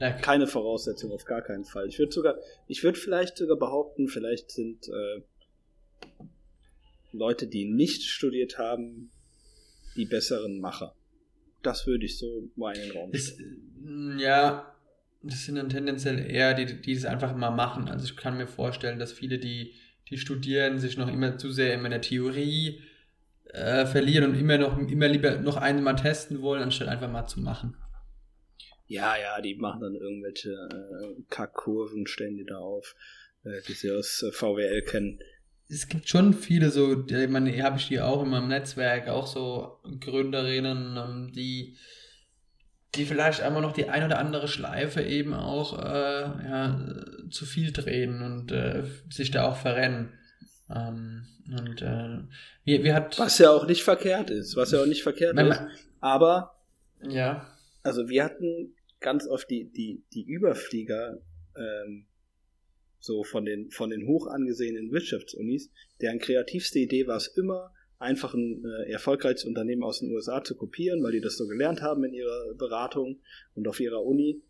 Ja, Keine Voraussetzung, auf gar keinen Fall. Ich würde sogar, ich würde vielleicht sogar behaupten, vielleicht sind äh, Leute, die nicht studiert haben, die besseren Macher. Das würde ich so mal in den Raum stellen. Ja, das sind dann tendenziell eher die, die das einfach mal machen. Also ich kann mir vorstellen, dass viele, die, die studieren, sich noch immer zu sehr in der Theorie äh, verlieren und immer noch immer lieber noch einmal testen wollen, anstatt einfach mal zu machen. Ja, ja, die machen dann irgendwelche äh, Kackkurven, stellen die da auf, äh, die sie aus äh, VWL kennen. Es gibt schon viele so, ich meine, habe ich die auch in meinem Netzwerk, auch so Gründerinnen, ähm, die die vielleicht einmal noch die ein oder andere Schleife eben auch äh, ja, zu viel drehen und äh, sich da auch verrennen. Ähm, und äh, wie, wie hat. Was ja auch nicht verkehrt ist, was ja auch nicht verkehrt man, ist. Aber ja. Also wir hatten ganz oft die, die, die Überflieger ähm, so von den, von den hoch angesehenen Wirtschaftsunis, deren kreativste Idee war es immer, einfach ein äh, erfolgreiches Unternehmen aus den USA zu kopieren, weil die das so gelernt haben in ihrer Beratung und auf ihrer Uni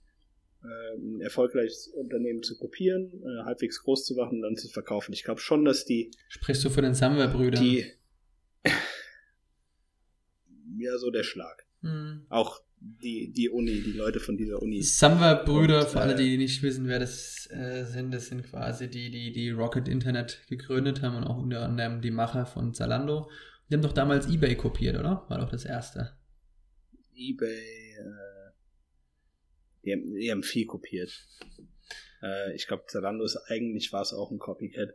äh, ein erfolgreiches Unternehmen zu kopieren, äh, halbwegs groß zu machen und dann zu verkaufen. Ich glaube schon, dass die. Sprichst du von den Samwer-Brüdern? Die. ja, so der Schlag. Hm. Auch die, die Uni, die Leute von dieser Uni. Samwer-Brüder, für alle, äh, die nicht wissen, wer das äh, sind, das sind quasi die, die die Rocket Internet gegründet haben und auch unter anderem die Macher von Zalando. Die haben doch damals eBay kopiert, oder? War doch das erste. eBay, äh, die, haben, die haben viel kopiert. Äh, ich glaube, Zalando ist eigentlich war es auch ein Copycat.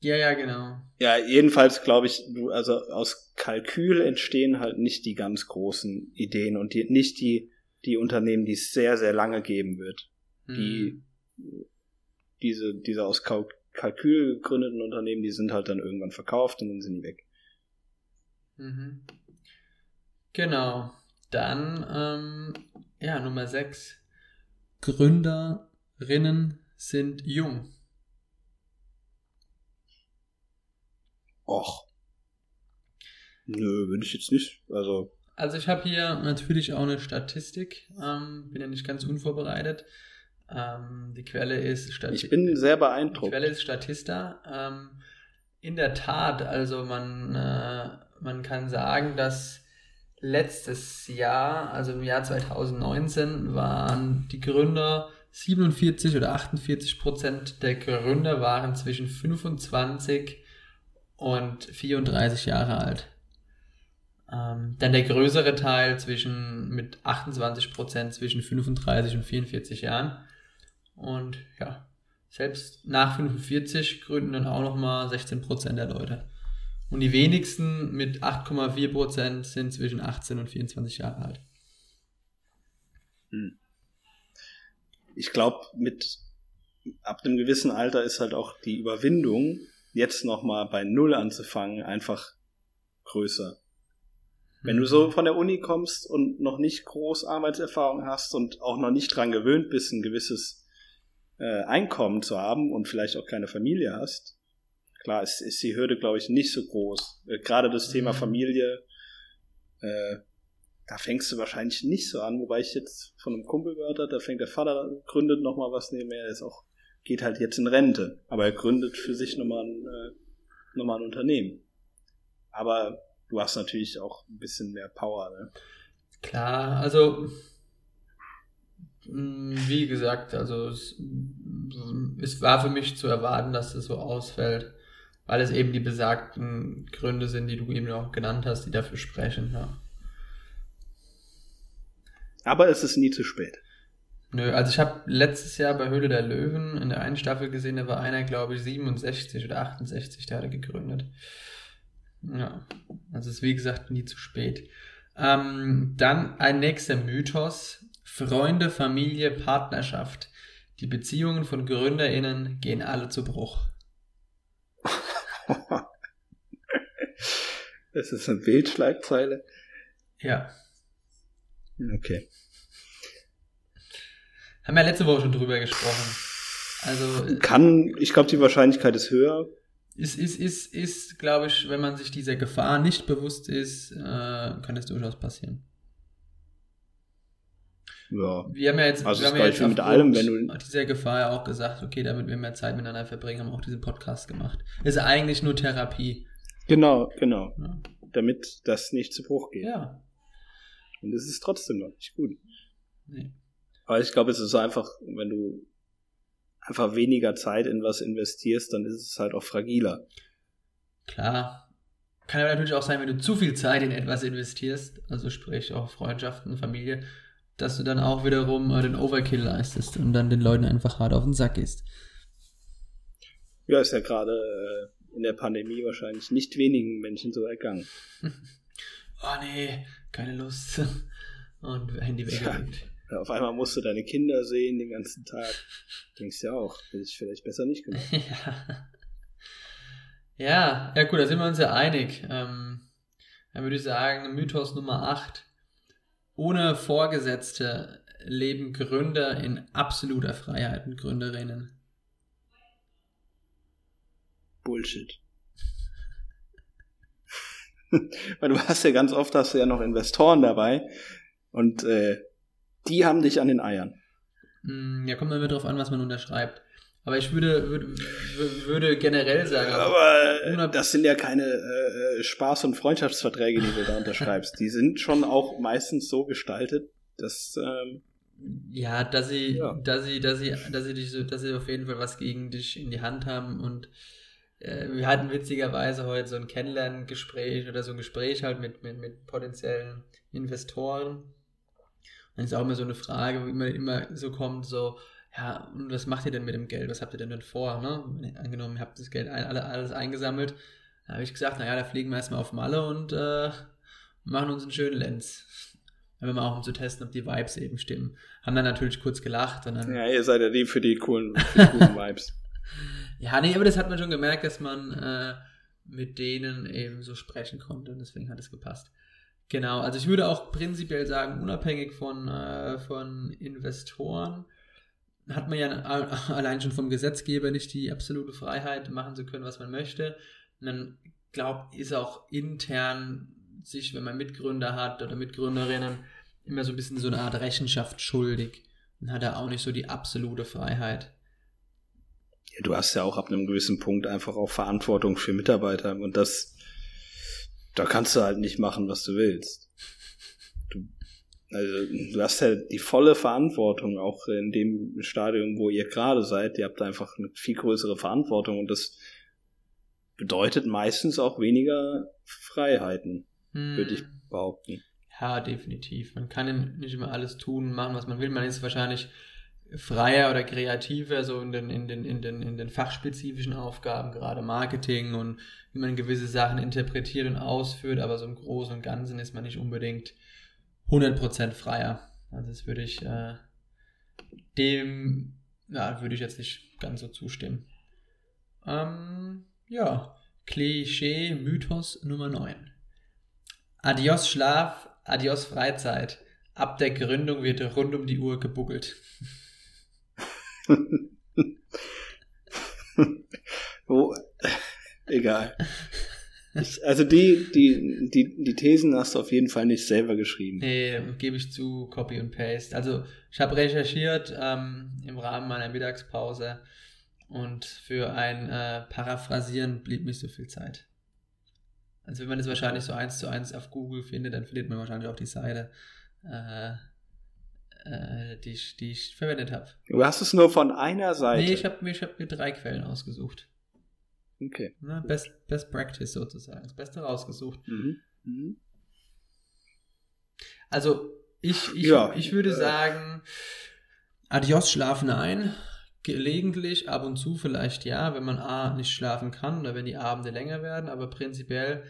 Ja, ja, genau. Ja, jedenfalls glaube ich, du, also aus Kalkül entstehen halt nicht die ganz großen Ideen und die, nicht die, die Unternehmen, die es sehr, sehr lange geben wird. Mhm. Die, diese, diese aus Kalkül gegründeten Unternehmen, die sind halt dann irgendwann verkauft und dann sind die weg. Mhm. Genau. Dann, ähm, ja, Nummer 6. Gründerinnen sind jung. Och. Nö, bin ich jetzt nicht. Also. Also ich habe hier natürlich auch eine Statistik. Ähm, bin ja nicht ganz unvorbereitet. Ähm, die Quelle ist Statista. Ich bin sehr beeindruckt. Die Quelle ist Statista. Ähm, in der Tat, also man, äh, man kann sagen, dass letztes Jahr, also im Jahr 2019, waren die Gründer 47 oder 48 Prozent der Gründer waren zwischen 25 und 34 Jahre alt. Ähm, dann der größere Teil zwischen mit 28 Prozent zwischen 35 und 44 Jahren. Und ja, selbst nach 45 gründen dann auch nochmal 16 Prozent der Leute. Und die wenigsten mit 8,4 Prozent sind zwischen 18 und 24 Jahre alt. Hm. Ich glaube, mit ab einem gewissen Alter ist halt auch die Überwindung, jetzt nochmal bei Null anzufangen, einfach größer. Wenn du so mhm. von der Uni kommst und noch nicht groß Arbeitserfahrung hast und auch noch nicht dran gewöhnt bist, ein gewisses äh, Einkommen zu haben und vielleicht auch keine Familie hast, klar ist, ist die Hürde, glaube ich, nicht so groß. Äh, Gerade das Thema mhm. Familie, äh, da fängst du wahrscheinlich nicht so an, wobei ich jetzt von einem Kumpel gehört habe, da fängt der Vater, gründet nochmal was nebenher, ist auch geht halt jetzt in Rente. Aber er gründet für sich nochmal ein, äh, nochmal ein Unternehmen. Aber du hast natürlich auch ein bisschen mehr Power. Ne? Klar, also mm, wie gesagt, also es, es, war für mich zu erwarten, dass es so ausfällt, weil es eben die besagten Gründe sind, die du eben auch genannt hast, die dafür sprechen. Ja. Aber es ist nie zu spät. Nö, also ich habe letztes Jahr bei Höhle der Löwen in der einen Staffel gesehen, da war einer, glaube ich, 67 oder 68, der hatte gegründet. Ja, also ist wie gesagt nie zu spät. Ähm, dann ein nächster Mythos. Freunde, Familie, Partnerschaft. Die Beziehungen von GründerInnen gehen alle zu Bruch. das ist eine Bildschlagzeile. Ja. Okay. Haben wir ja letzte Woche schon drüber gesprochen. Also kann, ich glaube, die Wahrscheinlichkeit ist höher. Ist, ist, ist, ist glaube ich, wenn man sich dieser Gefahr nicht bewusst ist, äh, kann es durchaus passieren. Ja. Wir haben ja jetzt, Also wir haben ja jetzt mit allem, wenn du- dieser Gefahr ja auch gesagt, okay, damit wir mehr Zeit miteinander verbringen, haben wir auch diesen Podcast gemacht. Ist eigentlich nur Therapie. Genau, genau. Ja. Damit das nicht zu Bruch geht. ja. Und es ist trotzdem noch nicht gut. Nee. Aber ich glaube, es ist einfach, wenn du einfach weniger Zeit in was investierst, dann ist es halt auch fragiler. Klar. Kann aber natürlich auch sein, wenn du zu viel Zeit in etwas investierst, also sprich auch Freundschaften, Familie, dass du dann auch wiederum äh, den Overkill leistest und dann den Leuten einfach hart auf den Sack gehst. Ja, ist ja gerade äh, in der Pandemie wahrscheinlich nicht wenigen Menschen so ergangen. Oh nee, keine Lust. Und Handy weggelegt. Auf einmal musst du deine Kinder sehen den ganzen Tag. Denkst ja auch, hätte ich vielleicht besser nicht gemacht. Ja. ja, ja gut, da sind wir uns ja einig. Ähm, dann würde ich sagen, Mythos Nummer 8. Ohne Vorgesetzte leben Gründer in absoluter Freiheit und Gründerinnen. Bullshit. Weil du hast ja ganz oft hast du ja noch Investoren dabei und äh, die haben dich an den Eiern. Hm, Ja, kommt immer drauf an, was man unterschreibt. Aber ich würde, würde, würde generell sagen, Aber das sind ja keine äh, äh, Spaß- und Freundschaftsverträge, die du da unterschreibst. Die sind schon auch meistens so gestaltet, dass ähm, Ja, dass sie, Ja. dass sie, dass sie, dass sie dich so, dass sie auf jeden Fall was gegen dich in die Hand haben und äh, wir hatten witzigerweise heute so ein Kennenlerngespräch oder so ein Gespräch halt mit, mit, mit potenziellen Investoren. Das ist auch immer so eine Frage, wo immer, immer so kommt, so, ja, und was macht ihr denn mit dem Geld? Was habt ihr denn denn vor? Ne? Angenommen, ihr habt das Geld ein, alle, alles eingesammelt. Da habe ich gesagt, naja, da fliegen wir erstmal auf Malle und äh, machen uns einen schönen Lenz. Wenn wir auch um zu testen, ob die Vibes eben stimmen. Haben dann natürlich kurz gelacht und dann. ja, ihr seid ja die für die coolen, für die coolen Vibes. Ja, nee, aber das hat man schon gemerkt, dass man äh, mit denen eben so sprechen konnte und deswegen hat es gepasst. Genau, also ich würde auch prinzipiell sagen, unabhängig von, äh, von Investoren hat man ja allein schon vom Gesetzgeber nicht die absolute Freiheit, machen zu können, was man möchte. Und dann glaubt, ist auch intern sich, wenn man Mitgründer hat oder Mitgründerinnen, immer so ein bisschen so eine Art Rechenschaft schuldig und hat da auch nicht so die absolute Freiheit. Ja, du hast ja auch ab einem gewissen Punkt einfach auch Verantwortung für Mitarbeiter und das, da kannst du halt nicht machen, was du willst. Du, also, du hast ja die volle Verantwortung auch in dem Stadium, wo ihr gerade seid. Ihr habt einfach eine viel größere Verantwortung und das bedeutet meistens auch weniger Freiheiten, würde ich Hm. behaupten. Ja, definitiv. Man kann nicht immer alles tun, machen, was man will. Man ist wahrscheinlich freier oder kreativer, so in den, in den, in den, in den fachspezifischen Aufgaben, gerade Marketing und wie man gewisse Sachen interpretiert und ausführt, aber so im Großen und Ganzen ist man nicht unbedingt 100% freier. Also das würde ich äh, dem, ja, würde ich jetzt nicht ganz so zustimmen. Ähm, ja, Klischee, Mythos Nummer 9. Adios Schlaf, adios Freizeit. Ab der Gründung wird rund um die Uhr gebuckelt. Oh, egal. Ich, also die, die, die, die Thesen hast du auf jeden Fall nicht selber geschrieben. Nee, gebe ich zu, Copy und Paste. Also ich habe recherchiert ähm, im Rahmen meiner Mittagspause und für ein äh, Paraphrasieren blieb nicht so viel Zeit. Also wenn man es wahrscheinlich so eins zu eins auf Google findet, dann findet man wahrscheinlich auch die Seite, äh, äh, die, ich, die ich verwendet habe. Du hast es nur von einer Seite. Nee, ich habe mir, ich hab mir drei Quellen ausgesucht. okay. Ne? Best, Best Practice sozusagen. Das Beste rausgesucht. Mhm. Mhm. Also, ich, ich, Ja, ich würde äh, sagen, Adios schlafen ein. Gelegentlich, ab und zu vielleicht ja, wenn man A nicht schlafen kann oder wenn die Abende länger werden, aber prinzipiell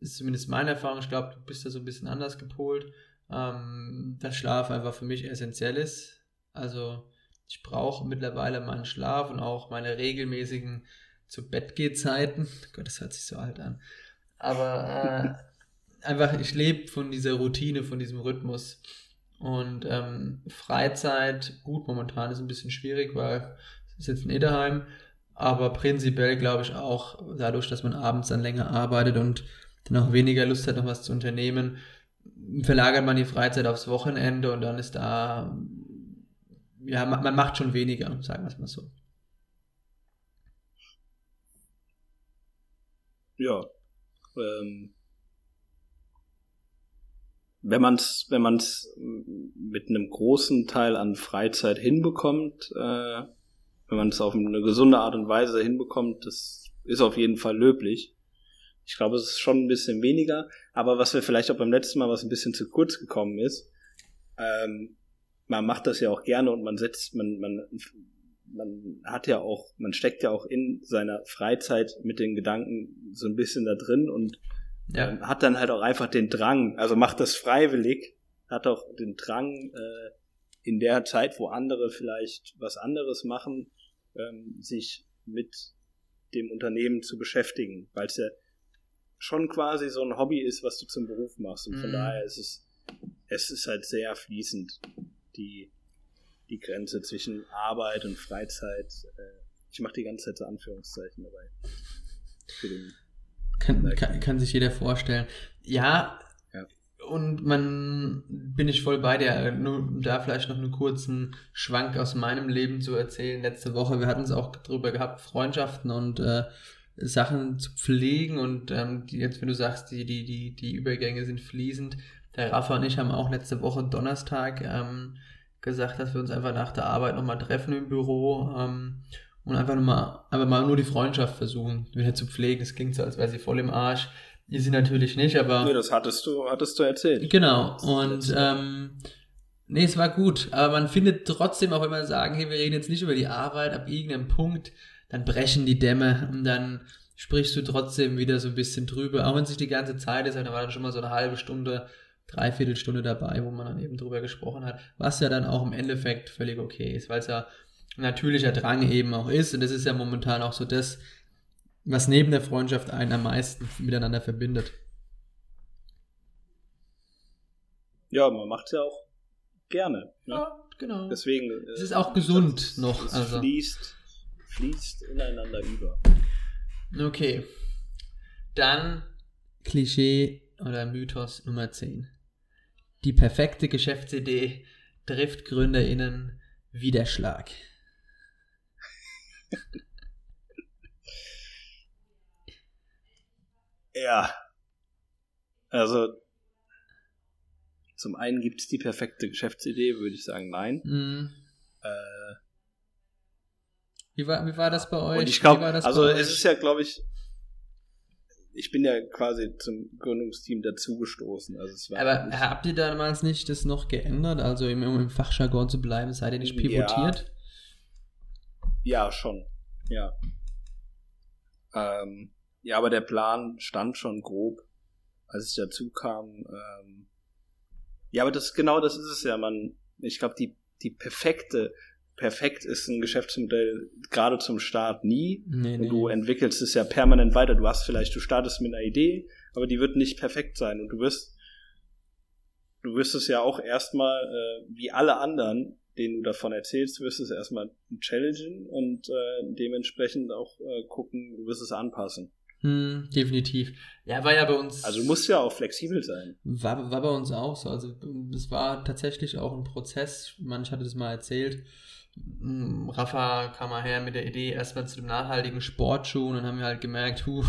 ist zumindest meine Erfahrung, ich glaube, du bist da so ein bisschen anders gepolt, ähm, dass Schlaf einfach für mich essentiell ist. Also ich brauche mittlerweile meinen Schlaf und auch meine regelmäßigen zu Bett Zeiten. Gott, das hört sich so alt an. Aber äh, einfach, ich lebe von dieser Routine, von diesem Rhythmus. Und ähm, Freizeit, gut, momentan ist ein bisschen schwierig, weil sitzen eh daheim. Aber prinzipiell glaube ich auch, dadurch, dass man abends dann länger arbeitet und dann auch weniger Lust hat, noch was zu unternehmen, verlagert man die Freizeit aufs Wochenende und dann ist da, ja, man macht schon weniger, sagen wir es mal so. Ja. Ähm, wenn man es wenn man's mit einem großen Teil an Freizeit hinbekommt, äh, wenn man es auf eine gesunde Art und Weise hinbekommt, das ist auf jeden Fall löblich. Ich glaube, es ist schon ein bisschen weniger, aber was wir vielleicht auch beim letzten Mal, was ein bisschen zu kurz gekommen ist, ähm, man macht das ja auch gerne und man setzt, man, man, man hat ja auch, man steckt ja auch in seiner Freizeit mit den Gedanken so ein bisschen da drin und ja. ähm, hat dann halt auch einfach den Drang, also macht das freiwillig, hat auch den Drang, äh, in der Zeit, wo andere vielleicht was anderes machen, ähm, sich mit dem Unternehmen zu beschäftigen, weil es ja schon quasi so ein Hobby ist, was du zum Beruf machst. Und von mm. daher ist es, es ist halt sehr fließend, die, die Grenze zwischen Arbeit und Freizeit. Äh, ich mache die ganze Zeit so Anführungszeichen dabei. Kann, kann, kann, sich jeder vorstellen. Ja, ja, und man bin ich voll bei dir. Nur da vielleicht noch einen kurzen Schwank aus meinem Leben zu erzählen. Letzte Woche, wir hatten es auch drüber gehabt, Freundschaften und äh, Sachen zu pflegen und ähm, die, jetzt, wenn du sagst, die, die, die, die Übergänge sind fließend. Der Rafa und ich haben auch letzte Woche Donnerstag ähm, gesagt, dass wir uns einfach nach der Arbeit nochmal treffen im Büro ähm, und einfach nochmal, einfach mal nur die Freundschaft versuchen, wieder zu pflegen. Das klingt so, als wäre sie voll im Arsch. Ist sie natürlich nicht, aber. Nee, das hattest du, hattest du erzählt. Genau. Und ähm, nee, es war gut. Aber man findet trotzdem, auch wenn man sagen, hey, wir reden jetzt nicht über die Arbeit, ab irgendeinem Punkt dann brechen die Dämme und dann sprichst du trotzdem wieder so ein bisschen drüber, auch wenn es nicht die ganze Zeit ist, aber da war dann schon mal so eine halbe Stunde, dreiviertel Stunde dabei, wo man dann eben drüber gesprochen hat, was ja dann auch im Endeffekt völlig okay ist, weil es ja ein natürlicher Drang eben auch ist und das ist ja momentan auch so das, was neben der Freundschaft einen am meisten miteinander verbindet. Ja, man macht es ja auch gerne. Ne? Ja, genau. Deswegen. Es ist auch gesund noch. Es also. fließt fließt ineinander über. Okay. Dann Klischee oder Mythos Nummer 10. Die perfekte Geschäftsidee trifft GründerInnen Widerschlag. ja. Also, zum einen gibt es die perfekte Geschäftsidee, würde ich sagen, nein. Mm. Äh, wie war, wie war das bei euch? Und ich glaube, also es ist ja, glaube ich, ich bin ja quasi zum Gründungsteam dazugestoßen. Also Aber nicht, habt ihr damals nicht das noch geändert? Also um im Fachjargon zu bleiben, seid ihr nicht pivotiert? Ja, ja schon. Ja. Ähm, ja, aber der Plan stand schon grob, als ich dazu kam. Ähm, ja, aber das genau das ist es ja, man. Ich glaube, die die perfekte perfekt ist ein Geschäftsmodell gerade zum Start nie. Nee, nee. Du entwickelst es ja permanent weiter. Du hast vielleicht, du startest mit einer Idee, aber die wird nicht perfekt sein. Und du wirst, du wirst es ja auch erstmal, äh, wie alle anderen, denen du davon erzählst, wirst es erstmal challengen und äh, dementsprechend auch äh, gucken, du wirst es anpassen. Hm, definitiv. Ja, war ja bei uns. Also du musst ja auch flexibel sein. War, war bei uns auch so. Also es war tatsächlich auch ein Prozess. Manch hatte das mal erzählt Rafa kam mal her mit der Idee erstmal zu dem nachhaltigen Sportschuh und dann haben wir halt gemerkt, huh,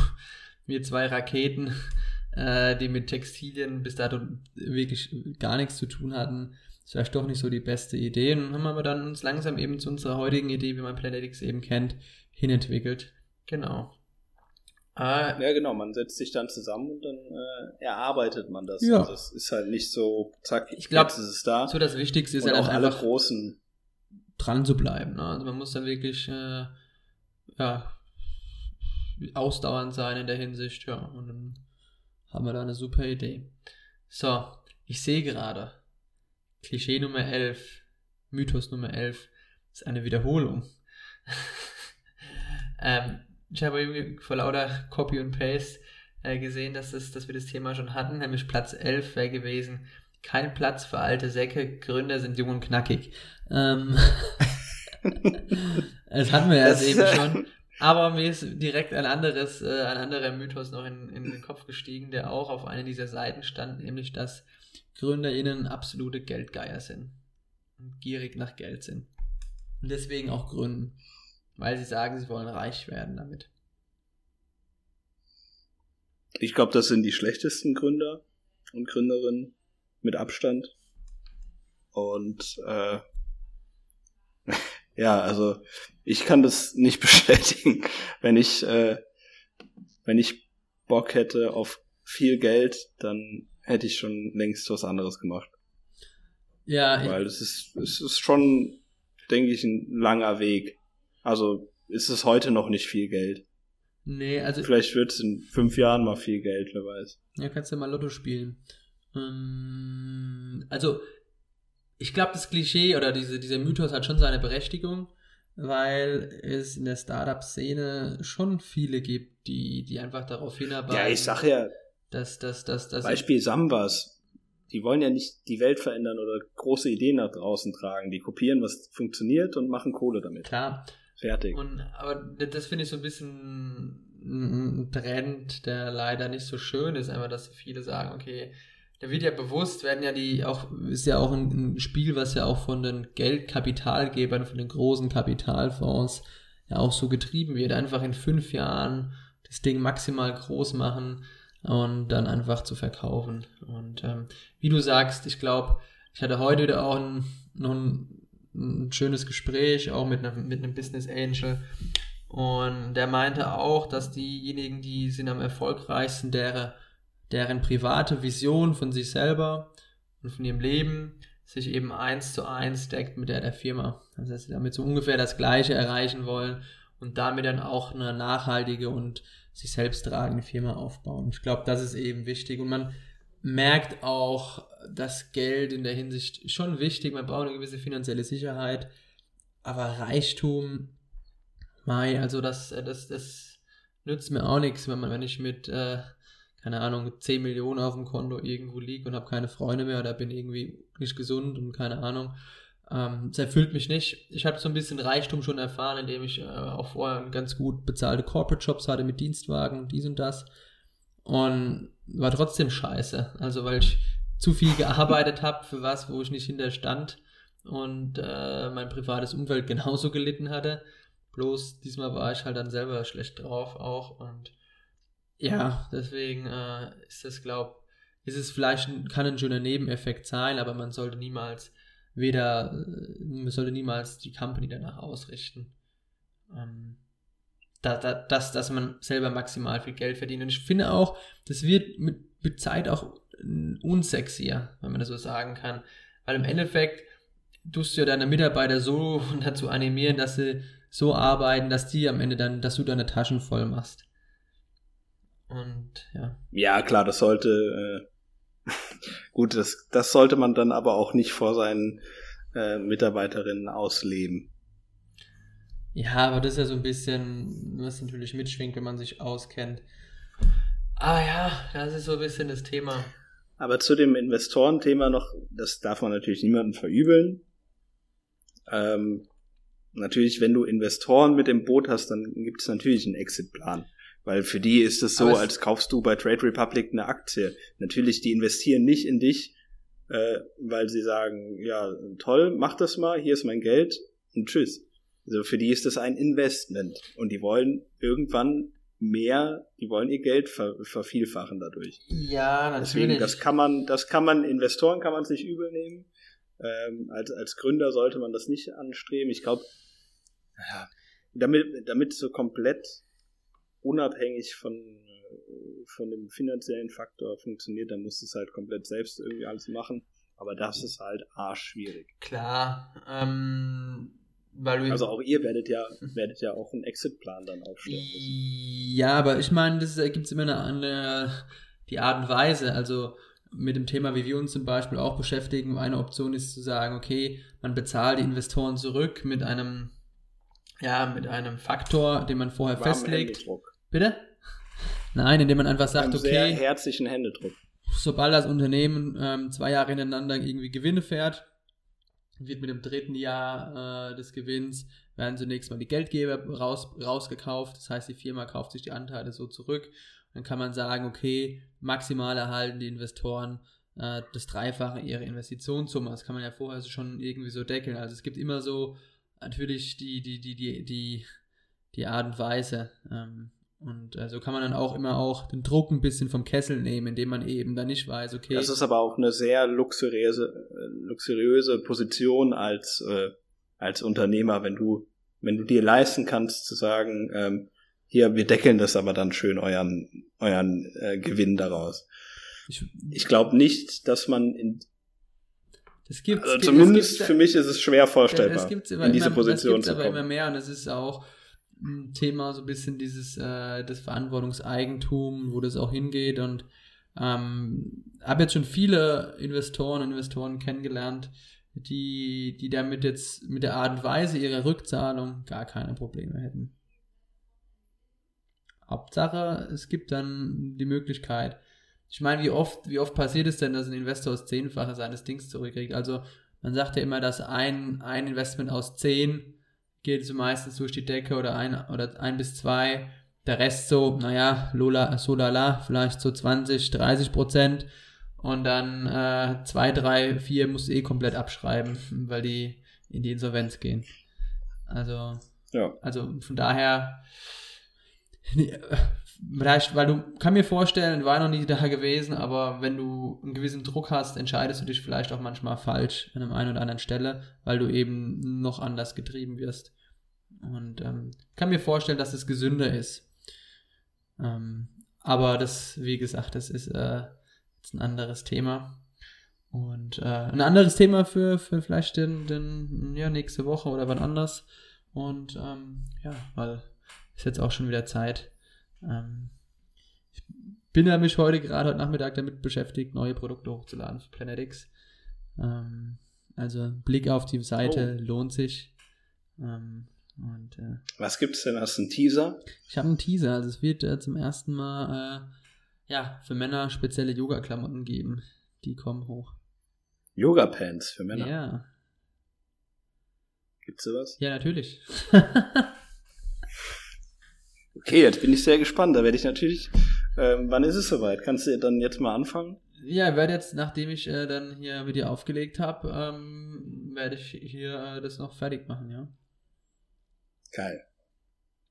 wir zwei Raketen, äh, die mit Textilien bis dato wirklich gar nichts zu tun hatten, das wäre doch nicht so die beste Idee. Und haben wir dann uns langsam eben zu unserer heutigen Idee, wie man Planetix eben kennt, hinentwickelt. Genau. Äh, ja, genau, man setzt sich dann zusammen und dann äh, erarbeitet man das. Ja. Also es ist halt nicht so, zack, ich glaube, ist es da. So das Wichtigste ist und ja auch alle großen dran zu bleiben. Ne? Also man muss dann wirklich äh, ja, ausdauernd sein in der Hinsicht, ja. Und dann haben wir da eine super Idee. So, ich sehe gerade, Klischee Nummer 11, Mythos Nummer 11 ist eine Wiederholung. ähm, ich habe irgendwie vor lauter Copy und Paste äh, gesehen, dass, das, dass wir das Thema schon hatten, nämlich Platz 11 wäre gewesen, kein Platz für alte Säcke, Gründer sind jung und knackig. Ähm, das hatten wir ja Das- eben schon. Aber mir ist direkt ein anderes, äh, ein anderer Mythos noch in, in den Kopf gestiegen, der auch auf einer dieser Seiten stand, nämlich dass GründerInnen absolute Geldgeier sind und gierig nach Geld sind. Und deswegen auch gründen, weil sie sagen, sie wollen reich werden damit. Ich glaube, das sind die schlechtesten Gründer und Gründerinnen mit Abstand. Und äh, ja, also ich kann das nicht bestätigen. Wenn ich, äh, wenn ich Bock hätte auf viel Geld, dann hätte ich schon längst was anderes gemacht. Ja, Weil es ist, es ist schon, denke ich, ein langer Weg. Also ist es heute noch nicht viel Geld. nee, also Vielleicht wird es in fünf Jahren mal viel Geld, wer weiß. Ja, kannst du mal Lotto spielen. Ähm, also, ich glaube, das Klischee oder diese, dieser Mythos hat schon seine Berechtigung, weil es in der Startup-Szene schon viele gibt, die, die einfach darauf hinarbeiten, Ja, ich sag ja, dass, dass, dass, dass Beispiel Sambas. Die wollen ja nicht die Welt verändern oder große Ideen nach draußen tragen. Die kopieren, was funktioniert und machen Kohle damit. klar. Fertig. Und, aber das das finde ich so ein bisschen ein Trend, der leider nicht so schön ist, einfach, dass viele sagen, okay, da wird ja bewusst, werden ja die auch, ist ja auch ein, ein Spiel, was ja auch von den Geldkapitalgebern, von den großen Kapitalfonds ja auch so getrieben wird, einfach in fünf Jahren das Ding maximal groß machen und dann einfach zu verkaufen. Und ähm, wie du sagst, ich glaube, ich hatte heute wieder auch ein, noch ein, ein schönes Gespräch, auch mit einem, mit einem Business Angel. Und der meinte auch, dass diejenigen, die sind am erfolgreichsten, deren, deren private Vision von sich selber und von ihrem Leben sich eben eins zu eins deckt mit der der Firma. Also dass sie damit so ungefähr das Gleiche erreichen wollen und damit dann auch eine nachhaltige und sich selbst tragende Firma aufbauen. Ich glaube, das ist eben wichtig und man merkt auch, dass Geld in der Hinsicht schon wichtig, man braucht eine gewisse finanzielle Sicherheit, aber Reichtum, mei, also das, das, das nützt mir auch nichts, wenn man, wenn ich mit, äh, keine Ahnung, 10 Millionen auf dem Konto irgendwo liege und habe keine Freunde mehr oder bin irgendwie nicht gesund und keine Ahnung. Ähm, das erfüllt mich nicht. Ich habe so ein bisschen Reichtum schon erfahren, indem ich äh, auch vorher ganz gut bezahlte Corporate Jobs hatte mit Dienstwagen dies und das. Und war trotzdem scheiße. Also weil ich zu viel gearbeitet habe für was, wo ich nicht hinterstand und äh, mein privates Umfeld genauso gelitten hatte. Bloß diesmal war ich halt dann selber schlecht drauf auch und ja, deswegen äh, ist das, glaub, ist es vielleicht, kann ein schöner Nebeneffekt sein, aber man sollte niemals weder, äh, man sollte niemals die Company danach ausrichten. Ähm, da, da, dass, dass man selber maximal viel Geld verdient. Und ich finde auch, das wird mit, mit Zeit auch unsexier, wenn man das so sagen kann. Weil im Endeffekt tust du ja deine Mitarbeiter so dazu animieren, dass sie so arbeiten, dass die am Ende dann, dass du deine Taschen voll machst. Und ja. Ja, klar, das sollte äh, gut, das, das sollte man dann aber auch nicht vor seinen äh, Mitarbeiterinnen ausleben. Ja, aber das ist ja so ein bisschen, was natürlich mitschwingt, wenn man sich auskennt. Ah ja, das ist so ein bisschen das Thema. Aber zu dem Investorenthema noch, das darf man natürlich niemandem verübeln. Ähm, natürlich, wenn du Investoren mit dem Boot hast, dann gibt es natürlich einen Exitplan. Weil für die ist es so, es- als kaufst du bei Trade Republic eine Aktie. Natürlich, die investieren nicht in dich, äh, weil sie sagen, ja, toll, mach das mal, hier ist mein Geld und tschüss. Also für die ist das ein Investment. Und die wollen irgendwann mehr, die wollen ihr Geld ver vervielfachen dadurch. Ja, Deswegen, das kann man, das kann man, Investoren kann man sich übel nehmen. Ähm, als, als Gründer sollte man das nicht anstreben. Ich glaube, ja, damit, damit so komplett unabhängig von, äh, von dem finanziellen Faktor funktioniert, dann musst du es halt komplett selbst irgendwie alles machen. Aber das ist halt arschschwierig. Klar, ähm, weil Also auch ihr werdet ja, werdet ja auch einen Exitplan dann aufstellen. müssen. Ja, aber ich meine, das gibt es immer eine andere, die Art und Weise. Also mit dem Thema, wie wir uns zum Beispiel auch beschäftigen, eine Option ist zu sagen, okay, man bezahlt die Investoren zurück mit einem, ja, mit einem Faktor, den man vorher Warmen festlegt. Händedruck. Bitte? Nein, indem man einfach sagt, Einem sehr okay, herzlichen Händedruck. sobald das Unternehmen ähm, zwei Jahre hintereinander irgendwie Gewinne fährt, wird mit dem dritten Jahr äh, des Gewinns, werden zunächst mal die Geldgeber raus, rausgekauft. Das heißt, die Firma kauft sich die Anteile so zurück. Dann kann man sagen, okay, maximal erhalten die Investoren äh, das Dreifache ihrer Investitionssumme. Das kann man ja vorher schon irgendwie so deckeln. Also es gibt immer so natürlich die, die, die, die, die, die Art und Weise. Ähm, und äh, so kann man dann auch immer auch den Druck ein bisschen vom Kessel nehmen, indem man eben dann nicht weiß, okay. Das ist aber auch eine sehr luxuriöse, luxuriöse Position als, äh, als Unternehmer, wenn du, wenn du dir leisten kannst zu sagen, ähm, hier, wir deckeln das aber dann schön euren, euren äh, Gewinn daraus. Ich, ich glaube nicht, dass man in das gibt's, also zumindest für mich ist es schwer vorstellbar, das gibt's immer, in diese immer, Position das zu kommen. aber immer mehr und es ist auch ein Thema so ein bisschen dieses äh, das Verantwortungseigentum, wo das auch hingeht und ähm, habe jetzt schon viele Investoren und Investoren kennengelernt, die, die damit jetzt mit der Art und Weise ihrer Rückzahlung gar keine Probleme hätten. Hauptsache, es gibt dann die Möglichkeit. Ich meine, wie oft, wie oft passiert es denn, dass ein Investor aus Zehnfache seines Dings zurückkriegt? Also, man sagt ja immer, dass ein, ein Investment aus zehn geht so meistens durch die Decke oder ein, oder ein bis zwei. Der Rest so, naja, Lola, so lala, vielleicht so 20, 30 Prozent. Und dann äh, zwei, drei, vier musst du eh komplett abschreiben, weil die in die Insolvenz gehen. Also, ja. also von daher, vielleicht, weil du, kann mir vorstellen, war noch nie da gewesen, aber wenn du einen gewissen Druck hast, entscheidest du dich vielleicht auch manchmal falsch an einem einen oder anderen Stelle, weil du eben noch anders getrieben wirst. Und ähm, kann mir vorstellen, dass es gesünder ist. Ähm, aber das, wie gesagt, das ist äh, jetzt ein anderes Thema. Und äh, ein anderes Thema für, für vielleicht den, den, ja, nächste Woche oder wann anders. Und ähm, ja, weil ist jetzt auch schon wieder Zeit. Ähm, ich bin ja mich heute gerade heute Nachmittag damit beschäftigt, neue Produkte hochzuladen für Planetix. Ähm, also Blick auf die Seite oh. lohnt sich. Ähm, und, äh, Was gibt's denn? Hast du einen Teaser? Ich habe einen Teaser. Also es wird äh, zum ersten Mal äh, ja, für Männer spezielle Yoga-Klamotten geben. Die kommen hoch. Yoga-Pants für Männer? Ja. Gibt's sowas? Ja, natürlich. okay, jetzt bin ich sehr gespannt. Da werde ich natürlich. Ähm, wann ist es soweit? Kannst du dann jetzt mal anfangen? Ja, werde jetzt, nachdem ich äh, dann hier mit dir aufgelegt habe, ähm, werde ich hier äh, das noch fertig machen, ja. Geil.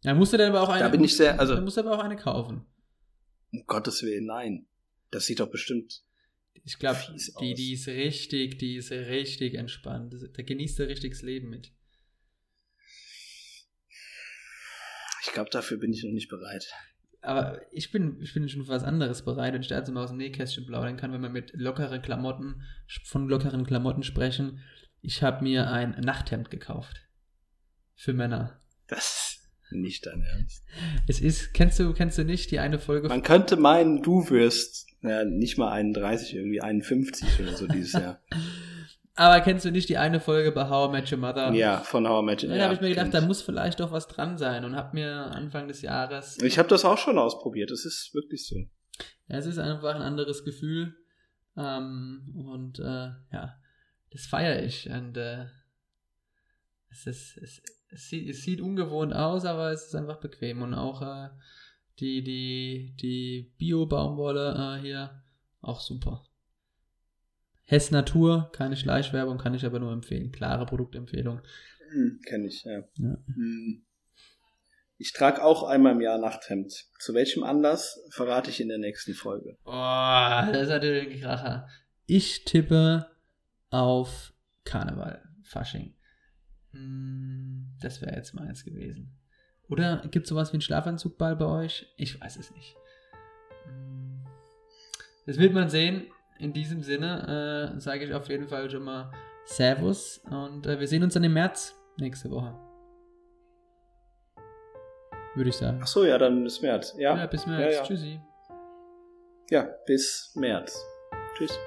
Ja, musst du dann aber auch eine. Da bin ich sehr, also. Da musst du aber auch eine kaufen. Um Gottes Willen, nein. Das sieht doch bestimmt. Ich glaube, die, die ist richtig, die ist richtig entspannt. Da genießt er richtig das Leben mit. Ich glaube, dafür bin ich noch nicht bereit. Aber ich bin, ich bin schon für was anderes bereit und ich da jetzt mal aus dem Nähkästchen plaudern kann, wenn wir mit lockeren Klamotten, von lockeren Klamotten sprechen. Ich habe mir ein Nachthemd gekauft. Für Männer. Das ist nicht dein Ernst. Es ist, kennst du, kennst du nicht die eine Folge? Man könnte meinen, du wirst ja, nicht mal 31, irgendwie 51 oder so dieses Jahr. Aber kennst du nicht die eine Folge bei How I Met Your Mother? Ja, von How I Met Your Mother. Da habe ich mir gedacht, da muss vielleicht doch was dran sein und habe mir Anfang des Jahres. Ich habe das auch schon ausprobiert. Es ist wirklich so. Ja, es ist einfach ein anderes Gefühl. Ähm, und äh, ja, das feiere ich. Und äh, es, ist, es, es, sieht, es sieht ungewohnt aus, aber es ist einfach bequem. Und auch äh, die, die, die Bio-Baumwolle äh, hier auch super. Hess Natur, keine Schleichwerbung, kann ich aber nur empfehlen. Klare Produktempfehlung. Hm, Kenne ich, ja. ja. Hm. Ich trage auch einmal im Jahr Nachthemd. Zu welchem Anlass verrate ich in der nächsten Folge. Oh, das ist natürlich ein Kracher. Ich tippe auf Karneval, Fasching. Hm, das wäre jetzt meins gewesen. Oder gibt es sowas wie einen Schlafanzugball bei euch? Ich weiß es nicht. Hm. Das wird man sehen in diesem Sinne äh, sage ich auf jeden Fall schon mal Servus und äh, wir sehen uns dann im März nächste Woche. Würde ich sagen. Ach so, ja, dann bis März. Ja, ja bis März. Ja, ja. Tschüssi. Ja, bis März. Tschüss.